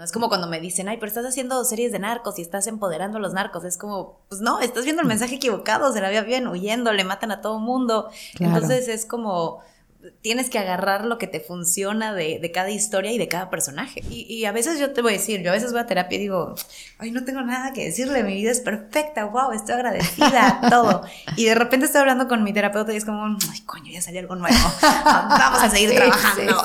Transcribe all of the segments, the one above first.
No es como cuando me dicen, ay, pero estás haciendo series de narcos y estás empoderando a los narcos. Es como, pues no, estás viendo el mensaje equivocado, se la vea bien, huyendo, le matan a todo mundo. Entonces es como, tienes que agarrar lo que te funciona de, de cada historia y de cada personaje. Y, y, a veces yo te voy a decir, yo a veces voy a terapia y digo, ay, no tengo nada que decirle, mi vida es perfecta, wow, estoy agradecida, todo. Y de repente estoy hablando con mi terapeuta y es como, ay, coño, ya salió algo nuevo, vamos a seguir trabajando.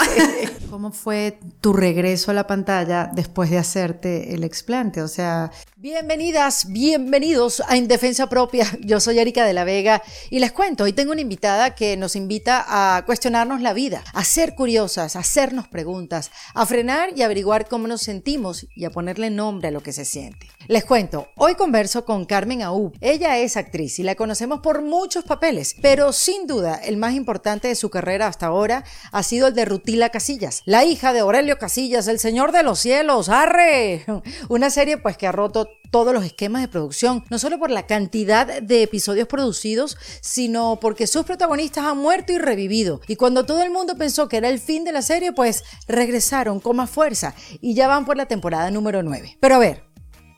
¿Cómo fue tu regreso a la pantalla después de hacerte el explante? O sea, Bienvenidas, bienvenidos a Indefensa Propia. Yo soy Erika de la Vega y les cuento, hoy tengo una invitada que nos invita a la vida, a ser curiosas, a hacernos preguntas, a frenar y averiguar cómo nos sentimos y a ponerle nombre a lo que se siente. Les cuento, hoy converso con Carmen Aub. Ella es actriz y la conocemos por muchos papeles, pero sin duda el más importante de su carrera hasta ahora ha sido el de Rutila Casillas, la hija de Aurelio Casillas, el señor de los cielos, arre. Una serie pues que ha roto todos los esquemas de producción, no solo por la cantidad de episodios producidos, sino porque sus protagonistas han muerto y revivido. Y cuando todo el mundo pensó que era el fin de la serie, pues regresaron con más fuerza y ya van por la temporada número 9. Pero a ver,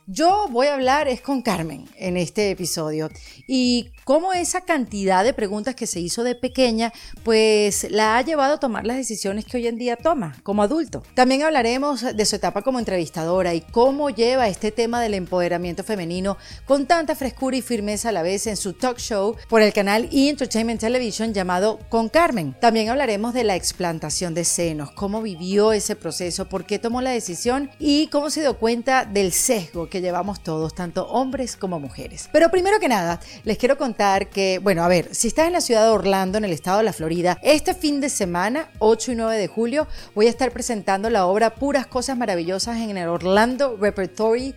yo voy a hablar es con Carmen en este episodio y cómo esa cantidad de preguntas que se hizo de pequeña pues la ha llevado a tomar las decisiones que hoy en día toma como adulto. También hablaremos de su etapa como entrevistadora y cómo lleva este tema del empoderamiento femenino con tanta frescura y firmeza a la vez en su talk show por el canal E! Entertainment Television llamado Con Carmen. También hablaremos de la explantación de senos, cómo vivió ese proceso, por qué tomó la decisión y cómo se dio cuenta del sesgo que llevamos todos, tanto hombres como mujeres. Pero primero que nada, les quiero contar que, bueno, a ver, si estás en la ciudad de Orlando, en el estado de la Florida, este fin de semana, 8 y 9 de julio, voy a estar presentando la obra Puras Cosas Maravillosas en el Orlando Repertory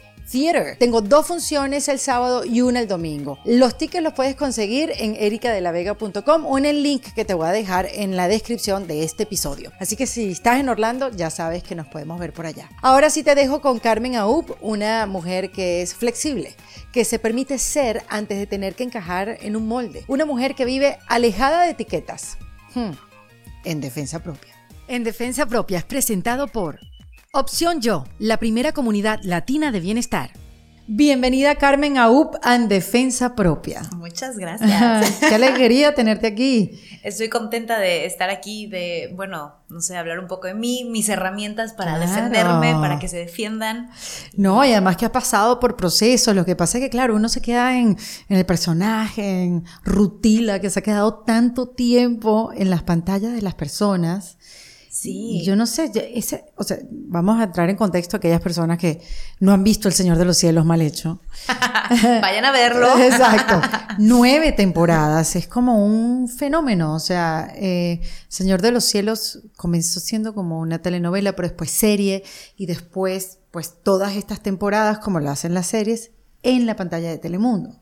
Tengo dos funciones el sábado y una el domingo. Los tickets los puedes conseguir en ericadelavega.com o en el link que te voy a dejar en la descripción de este episodio. Así que si estás en Orlando, ya sabes que nos podemos ver por allá. Ahora sí te dejo con Carmen Aub, una mujer que es flexible, que se permite ser antes de tener que encajar en un molde. Una mujer que vive alejada de etiquetas. Hmm. En defensa propia. En defensa propia es presentado por Opción Yo, la primera comunidad latina de bienestar. Bienvenida Carmen a UP en Defensa Propia. Muchas gracias. Qué alegría tenerte aquí. Estoy contenta de estar aquí, de, bueno, no sé, hablar un poco de mí, mis herramientas para defenderme, para que se defiendan. No, y además que has pasado por procesos. Lo que pasa es que, claro, uno se queda en, en el personaje, en Rutila, que se ha quedado tanto tiempo en las pantallas de las personas Sí. yo no sé, ese, o sea, vamos a entrar en contexto a aquellas personas que no han visto El Señor de los Cielos mal hecho. Vayan a verlo. Exacto. Nueve temporadas, es como un fenómeno. O sea, eh, Señor de los Cielos comenzó siendo como una telenovela, pero después serie y después, pues todas estas temporadas, como lo hacen las series, en la pantalla de Telemundo.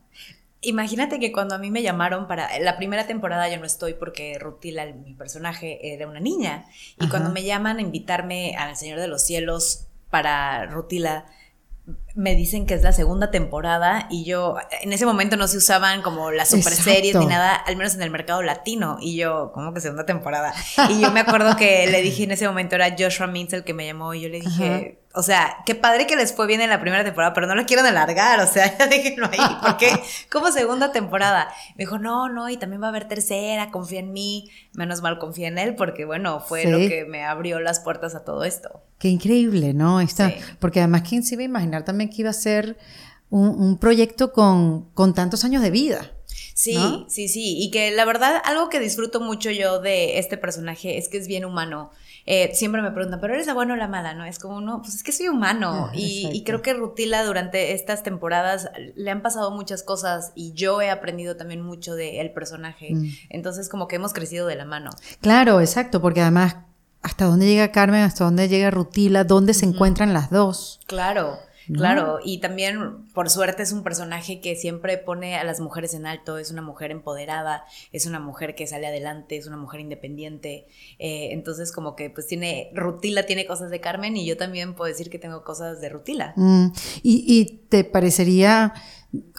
Imagínate que cuando a mí me llamaron para la primera temporada yo no estoy porque Rutila, mi personaje, era una niña. Y cuando me llaman a invitarme al Señor de los Cielos para Rutila, me dicen que es la segunda temporada y yo en ese momento no se usaban como las super series ni nada, al menos en el mercado latino y yo, como que segunda temporada? Y yo me acuerdo que le dije en ese momento era Joshua Mintz el que me llamó y yo le dije, o sea, qué padre que les fue bien en la primera temporada, pero no lo quieren alargar, o sea, ya déjenlo ahí, porque como segunda temporada. Me dijo, no, no, y también va a haber tercera, confía en mí, menos mal confía en él, porque bueno, fue lo que me abrió las puertas a todo esto. Qué increíble, ¿no? Esta, Porque además, ¿quién se iba a imaginar también que iba a ser un, proyecto con, con, tantos años de vida. Sí, sí, sí. Y que la verdad, algo que disfruto mucho yo de este personaje es que es bien humano. Eh, siempre me preguntan, ¿pero eres la buena o la mala? ¿No? Es como, no, pues es que soy humano. y, y, creo que Rutila durante estas temporadas le han pasado muchas cosas y yo he aprendido también mucho del personaje. Mm. Entonces, como que hemos crecido de la mano. Claro, exacto, porque además, ¿hasta dónde llega Carmen? ¿Hasta dónde llega Rutila? ¿Dónde se encuentran las dos? Claro. Claro, y también por suerte es un personaje que siempre pone a las mujeres en alto, es una mujer empoderada, es una mujer que sale adelante, es una mujer independiente, eh, entonces como que pues tiene, Rutila tiene cosas de Carmen y yo también puedo decir que tengo cosas de Rutila. Mm, ¿Y, ¿Y te parecería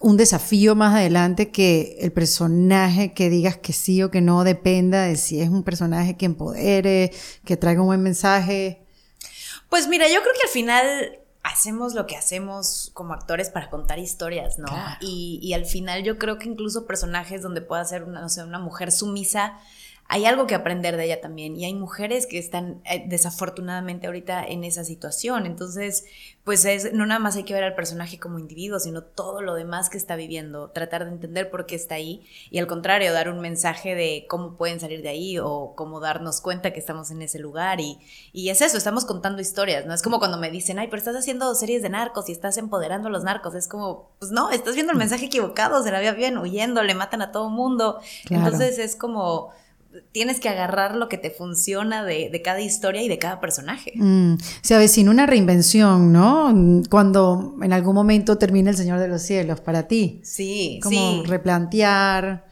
un desafío más adelante que el personaje que digas que sí o que no dependa de si es un personaje que empodere, que traiga un buen mensaje? Pues mira, yo creo que al final hacemos lo que hacemos como actores para contar historias, ¿no? Y, y, al final yo creo que incluso personajes donde pueda ser una, no sé, una mujer sumisa, hay algo que aprender de ella también. Y hay mujeres que están eh, desafortunadamente ahorita en esa situación. Entonces, pues es, no nada más hay que ver al personaje como individuo, sino todo lo demás que está viviendo, tratar de entender por qué está ahí y al contrario, dar un mensaje de cómo pueden salir de ahí o cómo darnos cuenta que estamos en ese lugar. Y, y es eso, estamos contando historias, ¿no? Es como cuando me dicen, ay, pero estás haciendo series de narcos y estás empoderando a los narcos. Es como, pues no, estás viendo el mm. mensaje equivocado, se la vea bien, huyendo, le matan a todo mundo. Entonces es como tienes que agarrar lo que te funciona de, cada historia y de cada personaje. Mm, se avecina una reinvención, ¿no? Cuando en algún momento termina El Señor de los Cielos para ti. Sí, como replantear.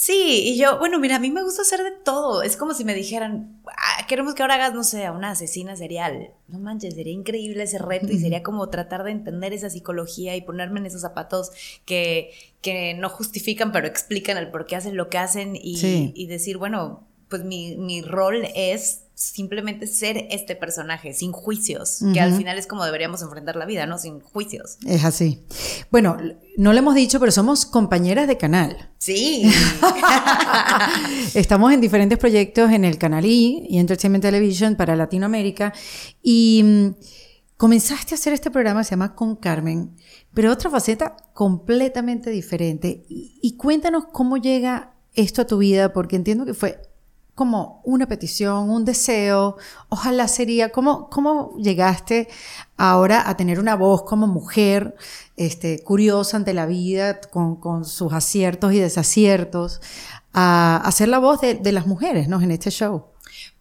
Sí, y yo, bueno, mira, a mí me gusta hacer de todo. Es como si me dijeran, ah, queremos que ahora hagas, no sé, a una asesina serial. No manches, sería increíble ese reto y sería como tratar de entender esa psicología y ponerme en esos zapatos que, que no justifican, pero explican el por qué hacen lo que hacen y, y decir, bueno, pues mi, mi rol es simplemente ser este personaje, sin juicios, que al final es como deberíamos enfrentar la vida, ¿no? Sin juicios. Es así. Bueno, no lo hemos dicho, pero somos compañeras de canal. Sí. Estamos en diferentes proyectos en el canal I y Entertainment Television para Latinoamérica y mm, comenzaste a hacer este programa, se llama Con Carmen, pero otra faceta completamente diferente. y cuéntanos cómo llega esto a tu vida, porque entiendo que fue como una petición, un deseo, ojalá sería, ¿cómo, cómo llegaste ahora a tener una voz como mujer, este, curiosa ante la vida, con, sus aciertos y desaciertos, a, a ser la voz de, de las mujeres, ¿no? En este show.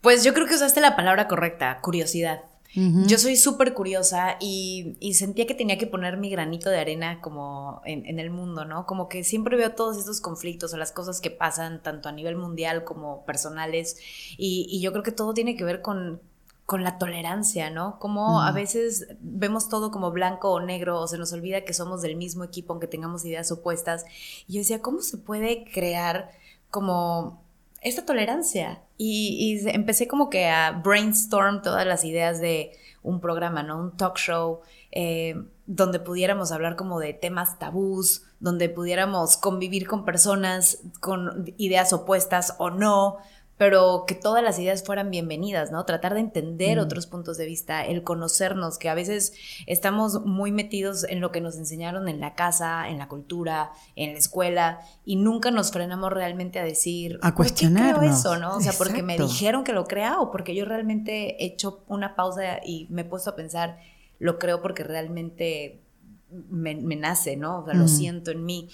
Pues yo creo que usaste la palabra correcta, curiosidad. Yo soy súper curiosa y, sentía que tenía que poner mi granito de arena como en, el mundo, ¿no? Como que siempre veo todos estos conflictos o las cosas que pasan tanto a nivel mundial como personales y, yo creo que todo tiene que ver con, con la tolerancia, ¿no? Como a veces vemos todo como blanco o negro o se nos olvida que somos del mismo equipo aunque tengamos ideas opuestas. Y yo decía, ¿cómo se puede crear como esta tolerancia. Y, empecé como que a brainstorm todas las ideas de un programa, ¿no? Un talk show, eh, donde pudiéramos hablar como de temas tabús, donde pudiéramos convivir con personas con ideas opuestas o no, pero que todas las ideas fueran bienvenidas, ¿no? Tratar de entender otros puntos de vista, el conocernos, que a veces estamos muy metidos en lo que nos enseñaron en la casa, en la cultura, en la escuela, y nunca nos frenamos realmente a decir, a cuestionar eso, ¿no? O sea, porque me dijeron que lo crea o porque yo realmente he hecho una pausa y me he puesto a pensar, lo creo porque realmente me, nace, ¿no? O sea, lo siento en mí.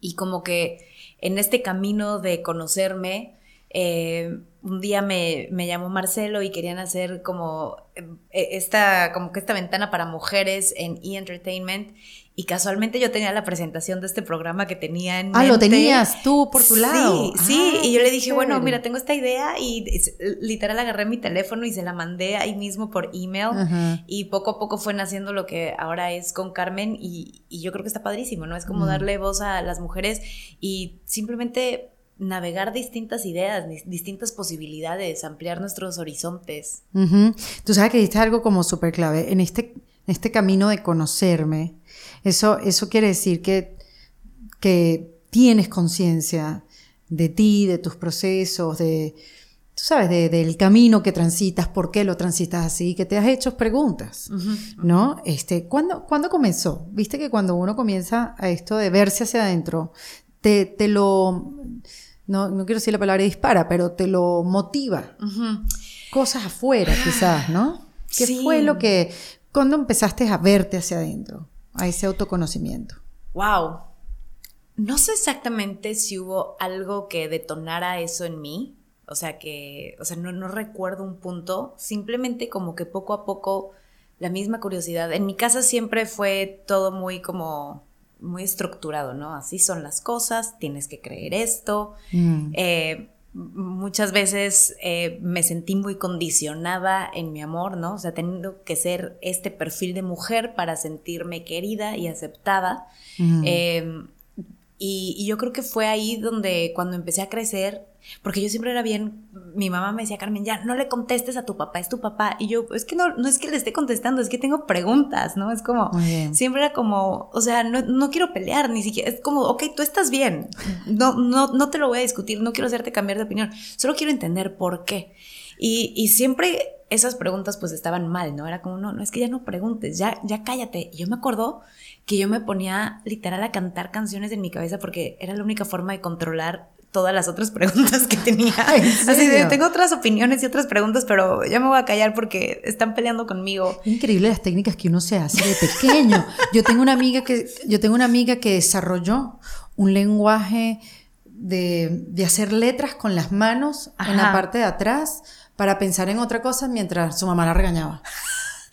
Y como que en este camino de conocerme, eh, un día me, me, llamó Marcelo y querían hacer como eh, esta, como que esta ventana para mujeres en E-Entertainment y casualmente yo tenía la presentación de este programa que tenía en Ah, lo tenías tú por tu lado. Sí, sí, y yo le dije, bueno, mira, tengo esta idea y literal agarré mi teléfono y se la mandé ahí mismo por email y poco a poco fue naciendo lo que ahora es con Carmen y, yo creo que está padrísimo, ¿no? Es como darle voz a las mujeres y simplemente navegar distintas ideas, distintas posibilidades, ampliar nuestros horizontes. Tú sabes que dijiste algo como súper clave. En este, este camino de conocerme, eso, eso quiere decir que, que tienes conciencia de ti, de tus procesos, de, tú sabes, del camino que transitas, por qué lo transitas así, que te has hecho preguntas, ¿no? Este, ¿cuándo, ¿Cuándo comenzó? Viste que cuando uno comienza a esto de verse hacia adentro, te, te lo no, no quiero decir la palabra dispara, pero te lo motiva. Cosas afuera, quizás, ¿no? ¿Qué fue lo que, cuando empezaste a verte hacia adentro, a ese autoconocimiento? Wow. No sé exactamente si hubo algo que detonara eso en mí. O sea, que, o sea, no, no recuerdo un punto. Simplemente como que poco a poco la misma curiosidad. En mi casa siempre fue todo muy como muy estructurado, ¿no? Así son las cosas, tienes que creer esto. Mm. Eh, muchas veces eh, me sentí muy condicionada en mi amor, ¿no? O sea, teniendo que ser este perfil de mujer para sentirme querida y aceptada. Mm. Eh, Y, yo creo que fue ahí donde cuando empecé a crecer, porque yo siempre era bien, mi mamá me decía, Carmen, ya no le contestes a tu papá, es tu papá. Y yo, es que no, no es que le esté contestando, es que tengo preguntas, ¿no? Es como, siempre era como, o sea, no, no, quiero pelear, ni siquiera, es como, ok, tú estás bien, no, no, no te lo voy a discutir, no quiero hacerte cambiar de opinión, solo quiero entender por qué. Y, y siempre esas preguntas pues estaban mal, ¿no? Era como, no, no, es que ya no preguntes, ya, ya cállate. Y yo me acuerdo que yo me ponía literal a cantar canciones en mi cabeza porque era la única forma de controlar todas las otras preguntas que tenía. Así de, tengo otras opiniones y otras preguntas, pero ya me voy a callar porque están peleando conmigo. Es increíble las técnicas que uno se hace de pequeño. yo tengo una amiga que, yo tengo una amiga que desarrolló un lenguaje de, de hacer letras con las manos en la parte de atrás para pensar en otra cosa mientras su mamá la regañaba.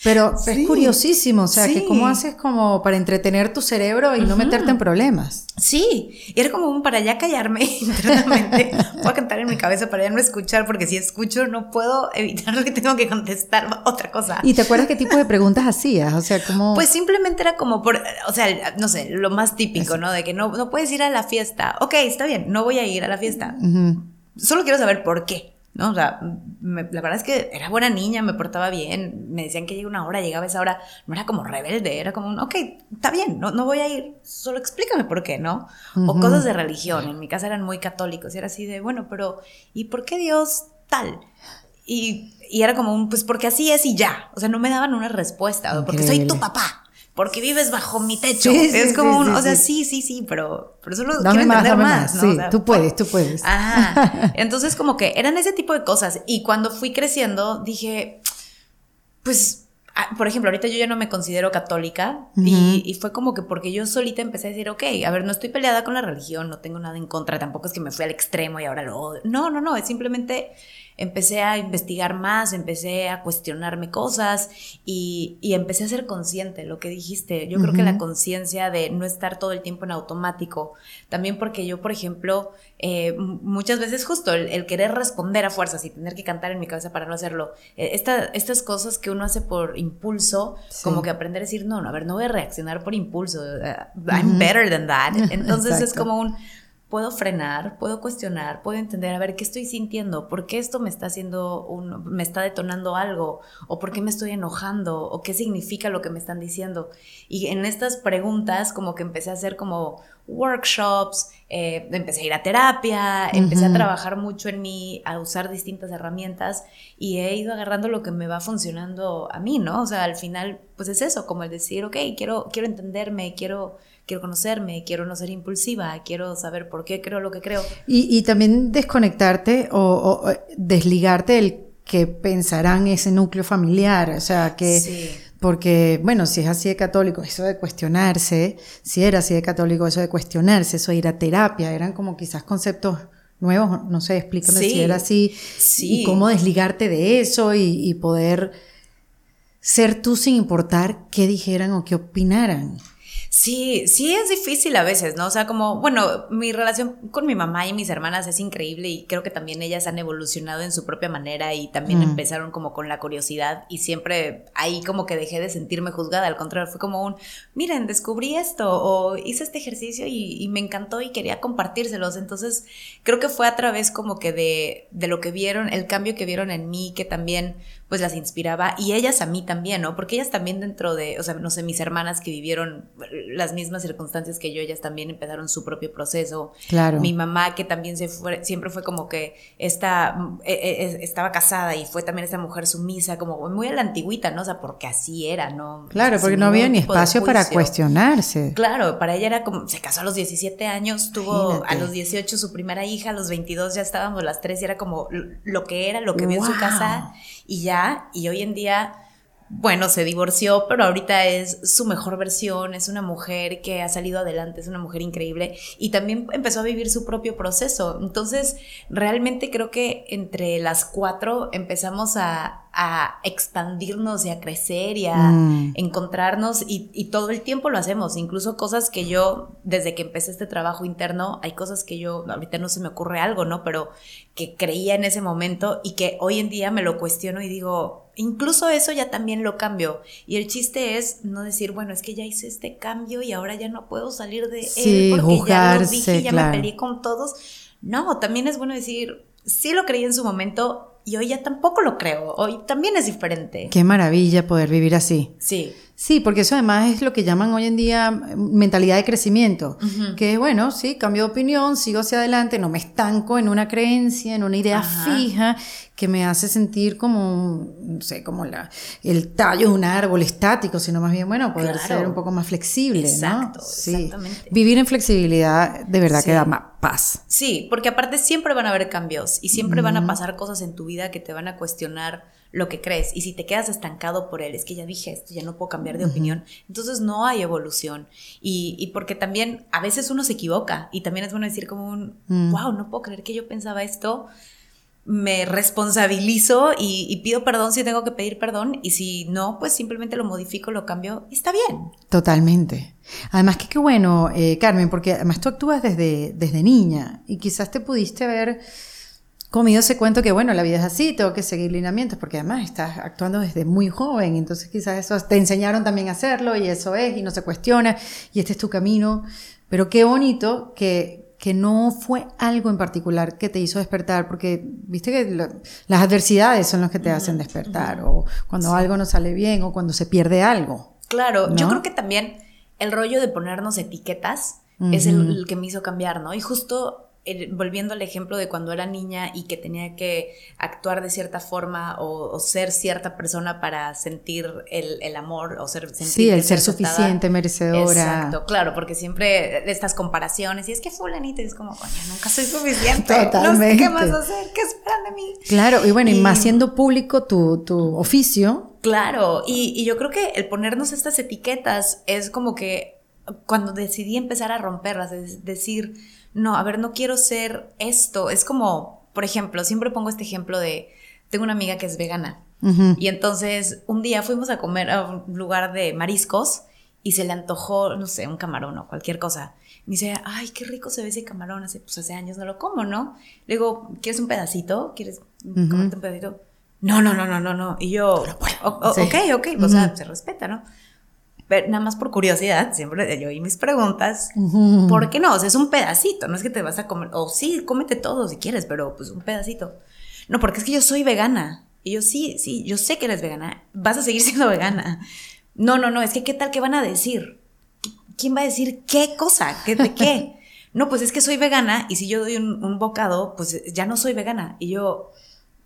Pero es curiosísimo, o sea, que cómo haces como para entretener tu cerebro y no meterte en problemas. Sí, y era como un para ya callarme internamente. Voy a cantar en mi cabeza para ya no escuchar, porque si escucho no puedo evitar lo que tengo que contestar otra cosa. ¿Y te acuerdas qué tipo de preguntas hacías? O sea, como... Pues simplemente era como por, o sea, no sé, lo más típico, ¿no? De que no, no puedes ir a la fiesta. Ok, está bien, no voy a ir a la fiesta. Solo quiero saber por qué. ¿No? O sea, la verdad es que era buena niña, me portaba bien, me decían que llega una hora, llegaba esa hora, no era como rebelde, era como, ok, está bien, no, no voy a ir, solo explícame por qué, ¿no? O cosas de religión, en mi casa eran muy católicos y era así de, bueno, pero ¿y por qué Dios tal? Y, y era como un, pues porque así es y ya, o sea, no me daban una respuesta, porque soy tu papá porque vives bajo mi techo. es como un, o sea, sí, sí, sí, pero, pero solo quiero entender más, ¿no? Sí, tú puedes, tú puedes. Ajá. Entonces, como que eran ese tipo de cosas. Y cuando fui creciendo, dije, pues, ah, por ejemplo, ahorita yo ya no me considero católica y, y, fue como que porque yo solita empecé a decir, ok, a ver, no estoy peleada con la religión, no tengo nada en contra, tampoco es que me fui al extremo y ahora lo odio. No, no, no, es simplemente empecé a investigar más, empecé a cuestionarme cosas y, empecé a ser consciente, lo que dijiste. Yo creo que la conciencia de no estar todo el tiempo en automático, también porque yo, por ejemplo, eh, muchas veces justo el, querer responder a fuerzas y tener que cantar en mi cabeza para no hacerlo, eh, estas cosas que uno hace por impulso, como que aprender a decir, no, no, a ver, no voy a reaccionar por impulso, uh, I'm better than that. Entonces es como un puedo frenar, puedo cuestionar, puedo entender, a ver, ¿qué estoy sintiendo? ¿Por qué esto me está haciendo, un, me está detonando algo? ¿O por qué me estoy enojando? ¿O qué significa lo que me están diciendo? Y en estas preguntas como que empecé a hacer como workshops, eh, empecé a ir a terapia, empecé a trabajar mucho en mí, a usar distintas herramientas y he ido agarrando lo que me va funcionando a mí, ¿no? O sea, al final, pues es eso, como el decir, ok, quiero, quiero entenderme, quiero quiero conocerme, quiero no ser impulsiva, quiero saber por qué creo lo que creo. Y, también desconectarte o, desligarte del que pensarán ese núcleo familiar, o sea, que... Porque, bueno, si es así de católico, eso de cuestionarse, si era así de católico, eso de cuestionarse, eso de ir a terapia, eran como quizás conceptos nuevos, no sé, explícame si era así, y cómo desligarte de eso y, y poder ser tú sin importar qué dijeran o qué opinaran. Sí, sí es difícil a veces, ¿no? O sea, como, bueno, mi relación con mi mamá y mis hermanas es increíble y creo que también ellas han evolucionado en su propia manera y también mm. empezaron como con la curiosidad y siempre ahí como que dejé de sentirme juzgada, al contrario, fue como un, miren, descubrí esto o hice este ejercicio y, me encantó y quería compartírselos. Entonces, creo que fue a través como que de, de lo que vieron, el cambio que vieron en mí, que también pues las inspiraba y ellas a mí también, ¿no? Porque ellas también dentro de, o sea, no sé, mis hermanas que vivieron las mismas circunstancias que yo, ellas también empezaron su propio proceso. Claro. Mi mamá que también se fue, siempre fue como que esta, eh, eh, estaba casada y fue también esa mujer sumisa, como muy a la antigüita, ¿no? O sea, porque así era, ¿no? Claro, porque no había ni espacio para cuestionarse. Claro, para ella era como, se casó a los 17 años, tuvo a los 18 su primera hija, a los 22 ya estábamos las tres y era como lo que era, lo que vio en su casa y ya, y hoy en día, bueno, se divorció, pero ahorita es su mejor versión, es una mujer que ha salido adelante, es una mujer increíble y también empezó a vivir su propio proceso. Entonces, realmente creo que entre las cuatro empezamos a, a expandirnos y a crecer y a mm. encontrarnos y, y, todo el tiempo lo hacemos, incluso cosas que yo, desde que empecé este trabajo interno, hay cosas que yo, ahorita no se me ocurre algo, ¿no? Pero que creía en ese momento y que hoy en día me lo cuestiono y digo, incluso eso ya también lo cambio. Y el chiste es no decir, bueno, es que ya hice este cambio y ahora ya no puedo salir de él porque ya lo dije, ya me peleé con todos. No, también es bueno decir, sí lo creí en su momento, y hoy ya tampoco lo creo. Hoy también es diferente. Qué maravilla poder vivir así. Sí. Sí, porque eso además es lo que llaman hoy en día mentalidad de crecimiento, que es bueno, sí, cambio de opinión, sigo hacia adelante, no me estanco en una creencia, en una idea fija que me hace sentir como, no sé, como la, el tallo de un árbol estático, sino más bien, bueno, poder ser un poco más flexible, Exacto, ¿no? Sí. Exactamente. Vivir en flexibilidad de verdad que da más paz. Sí, porque aparte siempre van a haber cambios y siempre van a pasar cosas en tu vida que te van a cuestionar lo que crees. Y si te quedas estancado por él, es que ya dije esto, ya no puedo cambiar de opinión, entonces no hay evolución. Y, porque también a veces uno se equivoca y también es bueno decir como un, wow, mm. no puedo creer que yo pensaba esto. Me responsabilizo y, pido perdón si tengo que pedir perdón y si no, pues simplemente lo modifico, lo cambio y está bien. Totalmente. Además que qué bueno, eh, Carmen, porque además tú actúas desde, desde niña y quizás te pudiste ver comido ese cuento que, bueno, la vida es así, tengo que seguir lineamientos, porque además estás actuando desde muy joven, entonces quizás eso te enseñaron también a hacerlo y eso es, y no se cuestiona, y este es tu camino. Pero qué bonito que, que no fue algo en particular que te hizo despertar, porque viste que las adversidades son las que te hacen despertar, o cuando algo no sale bien, o cuando se pierde algo. Claro, yo creo que también el rollo de ponernos etiquetas es el, el, que me hizo cambiar, ¿no? Y justo volviendo al ejemplo de cuando era niña y que tenía que actuar de cierta forma o, ser cierta persona para sentir el, amor o ser Sí, el ser suficiente, merecedora. Exacto, claro, porque siempre estas comparaciones y es que fulanita es como, coño, nunca soy suficiente. Totalmente. ¿qué más hacer? ¿Qué esperan de mí? Claro, y bueno, y, más siendo público tu, tu oficio. Claro, y, y yo creo que el ponernos estas etiquetas es como que cuando decidí empezar a romperlas, es decir, no, a ver, no quiero ser esto. Es como, por ejemplo, siempre pongo este ejemplo de, tengo una amiga que es vegana. Y entonces un día fuimos a comer a un lugar de mariscos y se le antojó, no sé, un camarón o cualquier cosa. Me dice, ay, qué rico se ve ese camarón. Hace, pues hace años no lo como, ¿no? Le digo, ¿quieres un pedacito? ¿Quieres comerte un pedacito? No, no, no, no, no, no. Y yo, ok, ok, o sea, se respeta, ¿no? Nada más por curiosidad, siempre yo oí mis preguntas, ¿por qué no? O sea, es un pedacito, no es que te vas a comer, o sí, cómete todo si quieres, pero pues un pedacito. No, porque es que yo soy vegana. Y yo, sí, sí, yo sé que eres vegana, vas a seguir siendo vegana. No, no, no, es que ¿qué tal que van a decir? ¿Quién va a decir qué cosa? ¿Qué, ¿De qué? No, pues es que soy vegana y si yo doy un, un bocado, pues ya no soy vegana. Y yo,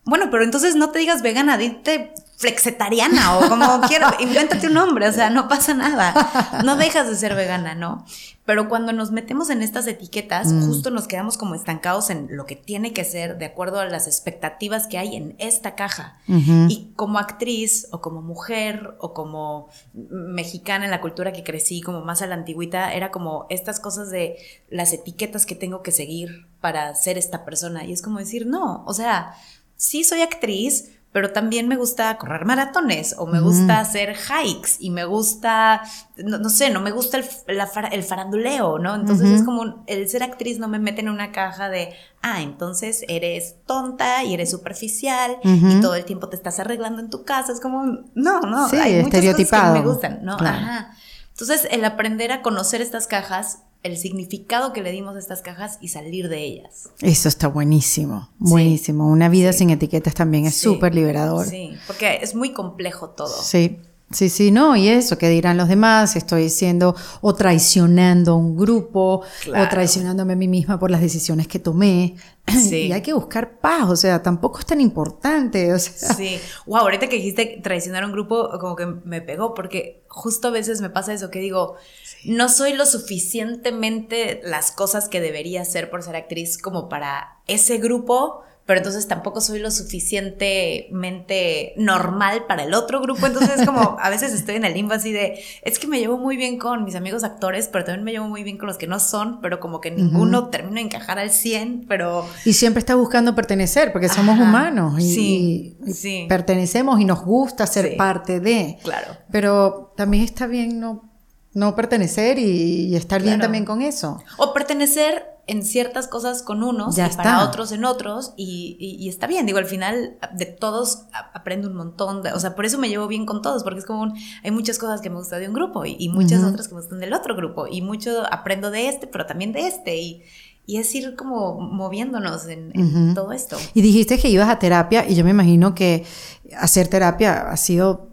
bueno, pero entonces no te digas vegana, dite flexetariana o como quieras, invéntate un nombre, o sea, no pasa nada, no dejas de ser vegana, ¿no? Pero cuando nos metemos en estas etiquetas, mm. justo nos quedamos como estancados en lo que tiene que ser de acuerdo a las expectativas que hay en esta caja. Y como actriz o como mujer o como mexicana en la cultura que crecí, como más a la antigüita, era como estas cosas de las etiquetas que tengo que seguir para ser esta persona. Y es como decir, no, o sea, sí soy actriz, pero también me gusta correr maratones o me gusta hacer hikes y me gusta, no, sé, no me gusta el, faranduleo, ¿no? Entonces es como el ser actriz no me mete en una caja de, ah, entonces eres tonta y eres superficial y todo el tiempo te estás arreglando en tu casa. Es como, no, no, hay muchas cosas que me gustan, ¿no? Ajá. Entonces el aprender a conocer estas cajas el significado que le dimos a estas cajas y salir de ellas. Eso está buenísimo, buenísimo. Una vida sin etiquetas también es súper liberador. Sí, porque es muy complejo todo. Sí. Sí, sí, no, y eso, ¿qué dirán los demás? Estoy diciendo o traicionando a un grupo, o traicionándome a mí misma por las decisiones que tomé. Sí. Y hay que buscar paz, o sea, tampoco es tan importante. O sea. Sí, wow, ahorita que dijiste traicionar a un grupo, como que me pegó, porque justo a veces me pasa eso, que digo, no soy lo suficientemente las cosas que debería ser por ser actriz como para ese grupo, pero entonces tampoco soy lo suficientemente normal para el otro grupo. Entonces, como a veces estoy en el limbo así de, es que me llevo muy bien con mis amigos actores, pero también me llevo muy bien con los que no son, pero como que ninguno termina de encajar al 100, pero... Y siempre está buscando pertenecer, porque somos humanos y, sí, sí. pertenecemos y nos gusta ser parte de. Claro. Pero también está bien no, no pertenecer y, estar bien también con eso. O pertenecer en ciertas cosas con unos y para otros en otros y, está bien, digo, al final de todos aprendo un montón, o sea, por eso me llevo bien con todos, porque es como hay muchas cosas que me gustan de un grupo y, muchas otras que me gustan del otro grupo y mucho aprendo de este, pero también de este y, es ir como moviéndonos en, todo esto. Y dijiste que ibas a terapia y yo me imagino que hacer terapia ha sido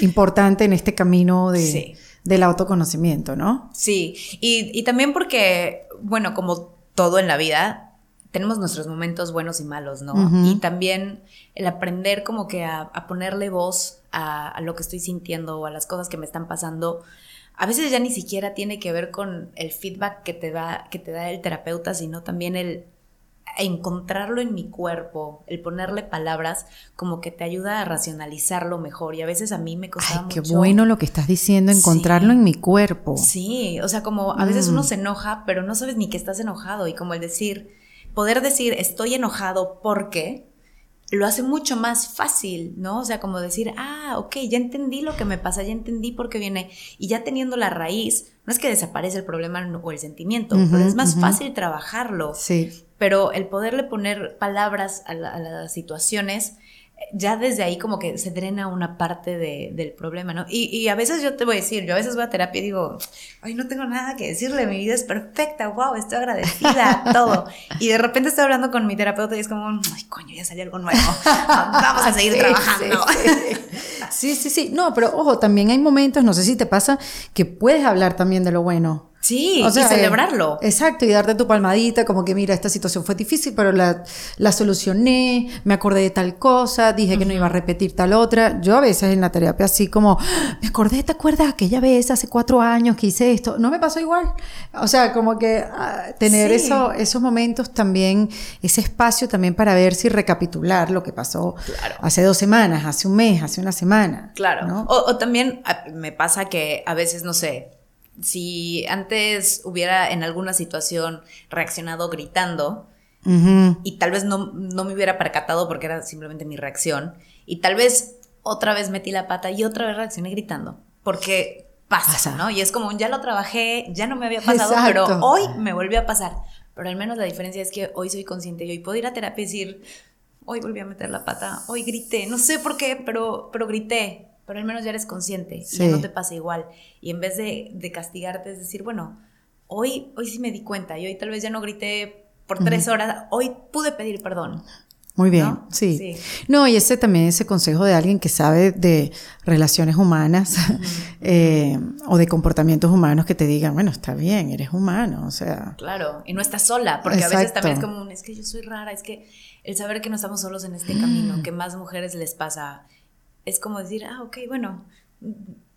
importante en este camino de... del autoconocimiento, ¿no? Sí, y, y, también porque, bueno, como todo en la vida, tenemos nuestros momentos buenos y malos, ¿no? Y también el aprender como que a, ponerle voz a, lo que estoy sintiendo o a las cosas que me están pasando, a veces ya ni siquiera tiene que ver con el feedback que te da, que te da el terapeuta, sino también el encontrarlo en mi cuerpo, el ponerle palabras, como que te ayuda a racionalizarlo mejor. Y a veces a mí me costaba Ay, qué bueno lo que estás diciendo, encontrarlo en mi cuerpo. Sí, o sea, como a veces uno mm. se enoja, pero no sabes ni que estás enojado. Y como el decir, poder decir estoy enojado porque lo hace mucho más fácil, ¿no? O sea, como decir, ah, ok, ya entendí lo que me pasa, ya entendí por qué viene. Y ya teniendo la raíz, no es que desaparece el problema o el sentimiento, pero es más fácil trabajarlo. Sí pero el poderle poner palabras a, las situaciones, ya desde ahí como que se drena una parte del problema, ¿no? Y, a veces yo te voy a decir, yo a veces voy a terapia y digo, ay, no tengo nada que decirle, mi vida es perfecta, wow, estoy agradecida, todo. Y de repente estoy hablando con mi terapeuta y es como, ay, coño, ya salió algo nuevo, vamos a seguir trabajando. Sí, sí, sí, no, pero ojo, también hay momentos, no sé si te pasa, que puedes hablar también de lo bueno. Sí, y celebrarlo. exacto, y darte tu palmadita, como que mira, esta situación fue difícil, pero la, la solucioné, me acordé de tal cosa, dije que no iba a repetir tal otra. Yo a veces en la terapia así como, me acordé, ¿te acuerdas aquella vez hace cuatro años que hice esto? No me pasó igual. O sea, como que ah, tener eso, esos momentos también, ese espacio también para ver si recapitular lo que pasó hace dos semanas, hace un mes, hace una semana. Claro. O, o también ah, me pasa que a veces, no sé, si antes hubiera en alguna situación reaccionado gritando y tal vez no, me hubiera percatado porque era simplemente mi reacción y tal vez otra vez metí la pata y otra vez reaccioné gritando porque pasa, ¿no? Y es como ya lo trabajé, ya no me había pasado, pero hoy me volvió a pasar. Pero al menos la diferencia es que hoy soy consciente y hoy puedo ir a terapia y decir, hoy volví a meter la pata, hoy grité, no sé por qué, pero, pero grité pero al menos ya eres consciente y no te pasa igual. Y en vez de, castigarte, es decir, bueno, hoy, hoy sí me di cuenta y hoy tal vez ya no grité por tres horas, hoy pude pedir perdón. Muy bien, sí. No, y ese también, ese consejo de alguien que sabe de relaciones humanas eh, o de comportamientos humanos que te digan, bueno, está bien, eres humano, o sea. Claro, y no estás sola, porque a veces también es como, es que yo soy rara, es que el saber que no estamos solos en este camino, que más mujeres les pasa es como decir, ah, ok, bueno,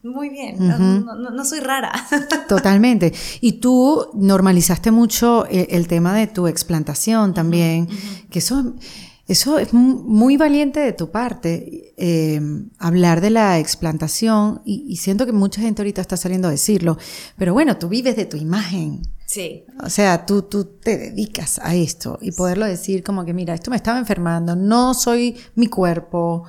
muy bien, no, soy rara. Totalmente. Y tú normalizaste mucho eh, el, tema de tu explantación también, que eso, eso es muy valiente de tu parte, em, hablar de la explantación, y, siento que mucha gente ahorita está saliendo a decirlo, pero bueno, tú vives de tu imagen. Sí. O sea, tú, tú te dedicas a esto y poderlo decir como que, mira, esto me estaba enfermando, no soy mi cuerpo,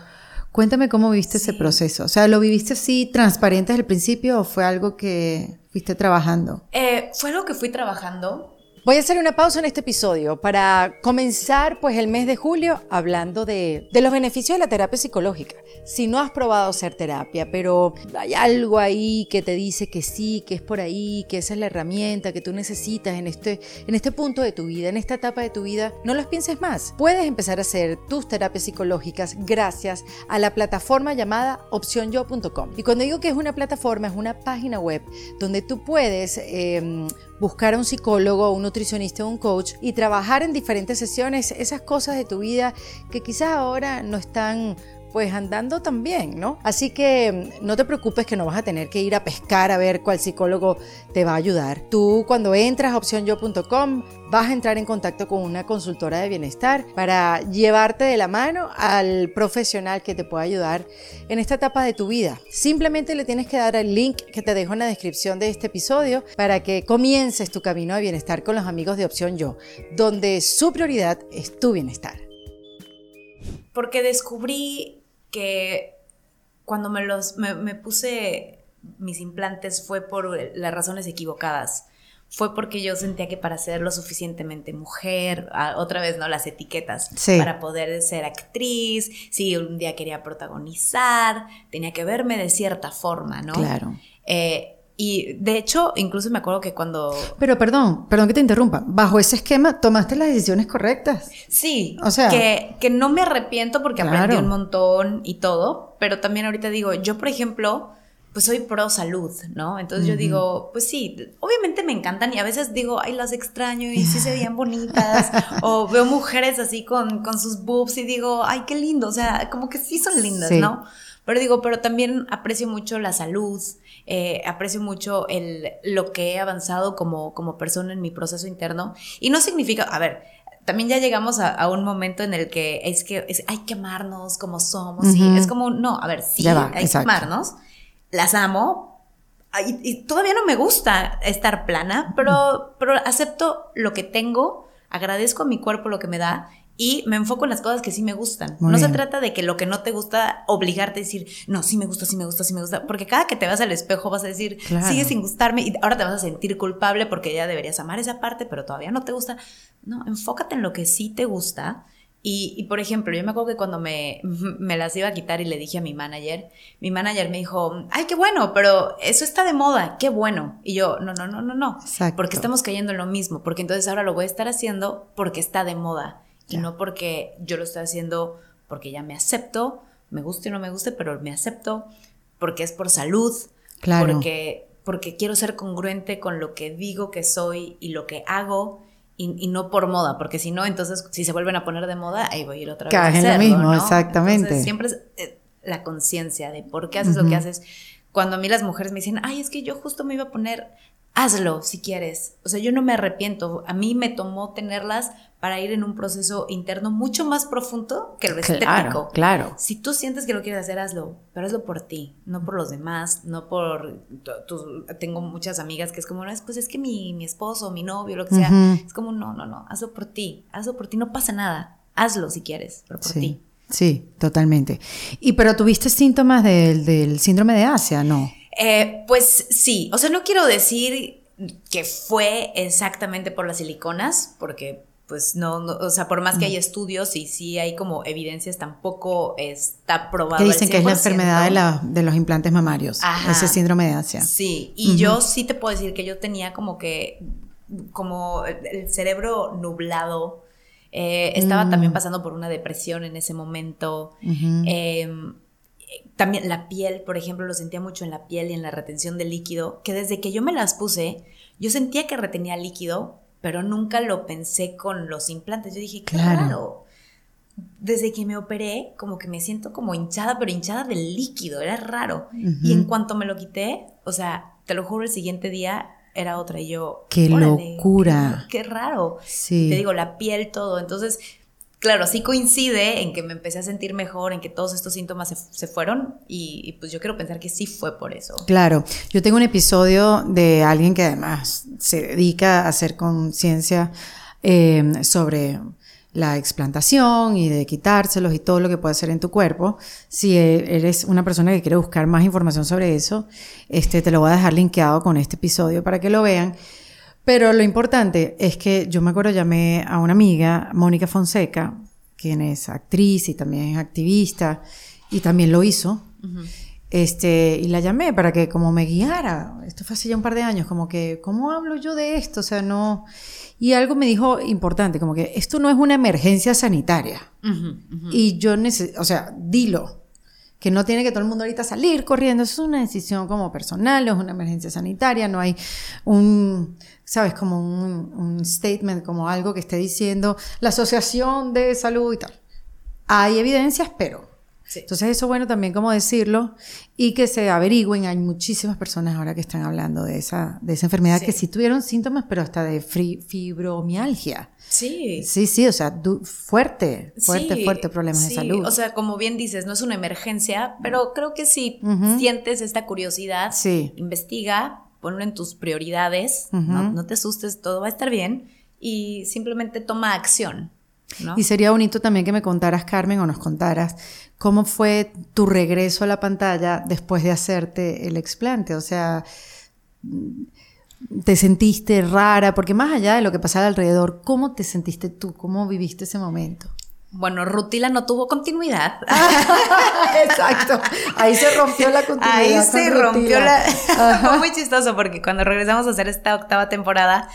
Cuéntame cómo viviste ese proceso. O sea, ¿lo viviste así transparente desde el principio o fue algo que fuiste trabajando? Eh, fue algo que fui trabajando. Voy a hacer una pausa en este episodio para comenzar pues el mes de julio hablando de, los beneficios de la terapia psicológica. Si no has probado hacer terapia, pero hay algo ahí que te dice que sí, que es por ahí, que esa es la herramienta que tú necesitas en este, en este punto de tu vida, en esta etapa de tu vida, no los pienses más. Puedes empezar a hacer tus terapias psicológicas gracias a la plataforma llamada opcionyo.com. Y cuando digo que es una plataforma, es una página web donde tú puedes... Eh, buscar a un psicólogo, un nutricionista un coach y trabajar en diferentes sesiones esas cosas de tu vida que quizás ahora no están pues andando también, ¿no? Así que mm, no te preocupes que no vas a tener que ir a pescar a ver cuál psicólogo te va a ayudar. Tú cuando entras a opcionyo.com vas a entrar en contacto con una consultora de bienestar para llevarte de la mano al profesional que te pueda ayudar en esta etapa de tu vida. Simplemente le tienes que dar el link que te dejo en la descripción de este episodio para que comiences tu camino de bienestar con los amigos de Opción Yo, donde su prioridad es tu bienestar. Porque descubrí que cuando me los me, puse mis implantes fue por las razones equivocadas fue porque yo sentía que para ser lo suficientemente mujer, ah, otra vez, ¿no? Las etiquetas, para poder ser actriz, si un día quería protagonizar, tenía que verme de cierta forma, ¿no? Claro. Eh, y de hecho, incluso me acuerdo que cuando... Pero perdón, perdón que te interrumpa. Bajo ese esquema, ¿tomaste las decisiones correctas? Sí. O sea... Que, que no me arrepiento porque aprendí un montón y todo, pero también ahorita digo, yo por ejemplo pues soy pro salud, ¿no? Entonces yo digo, pues sí, obviamente me encantan y a veces digo, ay, las extraño y sí se veían bonitas, o veo mujeres así con, con sus boobs y digo, ay, qué lindo, o sea, como que sí son lindas, ¿no? Pero digo, pero también aprecio mucho la salud, eh, aprecio mucho el, lo que he avanzado como, como persona en mi proceso interno. Y no significa, a ver, también ya llegamos a, un momento en el que es que hay que amarnos como somos. y es como, no, a ver, sí, hay que amarnos las amo. Y, todavía no me gusta estar plana, pero, pero acepto lo que tengo, agradezco a mi cuerpo lo que me da y me enfoco en las cosas que sí me gustan. no se trata de que lo que no te gusta, obligarte a decir, no, sí me gusta, sí me gusta, sí me gusta, porque cada que te vas al espejo vas a decir, sigue sin gustarme y ahora te vas a sentir culpable porque ya deberías amar esa parte, pero todavía no te gusta. No, enfócate en lo que sí te gusta y, por ejemplo, yo me acuerdo que cuando me, me, las iba a quitar y le dije a mi manager, mi manager me dijo, ay, qué bueno, pero eso está de moda, qué bueno. Y yo, no, no, no, no, no. Porque estamos cayendo en lo mismo, porque entonces ahora lo voy a estar haciendo porque está de moda y no porque yo lo estoy haciendo porque ya me acepto, me guste o no me guste, pero me acepto porque es por salud, claro. porque, porque quiero ser congruente con lo que digo que soy y lo que hago y, no por moda, porque si no, entonces si se vuelven a poner de moda, ahí voy a ir otra vez. a en lo mismo, exactamente. siempre es eh, la conciencia de por qué haces lo que haces. Cuando a mí las mujeres me dicen, ay, es que yo justo me iba a poner, hazlo si quieres. O sea, yo no me arrepiento. A mí me tomó tenerlas para ir en un proceso interno mucho más profundo que lo estético. Claro, Si tú sientes que lo quieres hacer, hazlo, pero hazlo por ti, no por los demás, no por... tengo muchas amigas que es como, pues es que mi, mi esposo, mi novio, lo que sea, es como, no, no, no, hazlo por ti, hazlo por ti, no pasa nada, hazlo si quieres, pero por ti. Sí, totalmente. Y pero tuviste síntomas del, del síndrome de Asia, ¿no? Eh, pues sí, o sea, no quiero decir que fue exactamente por las siliconas, porque pues no, o sea, por más que hay estudios y sí hay como evidencias, tampoco está probado. Que dicen que es la enfermedad de, la, de los implantes mamarios, ese síndrome de Asia. Sí, y yo sí te puedo decir que yo tenía como que, como el cerebro nublado, eh, estaba también mm. pasando por una depresión en ese momento. También la piel, por ejemplo, lo sentía mucho en la piel y en la retención de líquido, que desde que yo me las puse, yo sentía que retenía líquido, pero nunca lo pensé con los implantes. Yo dije, claro. Desde que me operé, como que me siento como hinchada, pero hinchada del líquido, era raro. Y en cuanto me lo quité, o sea, te lo juro, el siguiente día era otra y yo... ¡Qué locura! Qué, raro! Sí. Te digo, la piel, todo. Entonces, claro, sí coincide en que me empecé a sentir mejor, en que todos estos síntomas se, fueron y, pues yo quiero pensar que sí fue por eso. Claro, yo tengo un episodio de alguien que además se dedica a hacer conciencia eh, sobre la explantación y de quitárselos y todo lo que puede hacer en tu cuerpo. Si e, eres una persona que quiere buscar más información sobre eso, este, te lo voy a dejar linkeado con este episodio para que lo vean. Pero lo importante es que yo me acuerdo, llamé a una amiga, Mónica Fonseca, quien es actriz y también es activista, y también lo hizo. Este, y la llamé para que como me guiara. Esto fue hace ya un par de años, como que, ¿cómo hablo yo de esto? O sea, no. Y algo me dijo importante, como que esto no es una emergencia sanitaria. Y yo necesito, o sea, dilo que no tiene que todo el mundo ahorita salir corriendo, eso es una decisión como personal, es una emergencia sanitaria, no hay un, sabes, como un, statement, como algo que esté diciendo la Asociación de Salud y tal. Hay evidencias, pero Entonces eso es bueno también como decirlo y que se averigüen. Hay muchísimas personas ahora que están hablando de esa, de esa enfermedad que sí tuvieron síntomas, pero hasta de fibromialgia. Sí. Sí, sí, o sea, fuerte, fuerte, fuerte problemas de salud. O sea, como bien dices, no es una emergencia, pero creo que si sientes esta curiosidad, investiga, ponlo en tus prioridades, no, no te asustes, todo va a estar bien y simplemente toma acción. Y sería bonito también que me contaras, Carmen, o nos contaras cómo fue tu regreso a la pantalla después de hacerte el explante. O sea, te sentiste rara, porque más allá de lo que pasaba alrededor, ¿cómo te sentiste tú? ¿Cómo viviste ese momento? Bueno, Rutila no tuvo continuidad. Exacto. Ahí se rompió la continuidad. Ahí se rompió la. fue muy chistoso porque cuando regresamos a hacer esta octava temporada,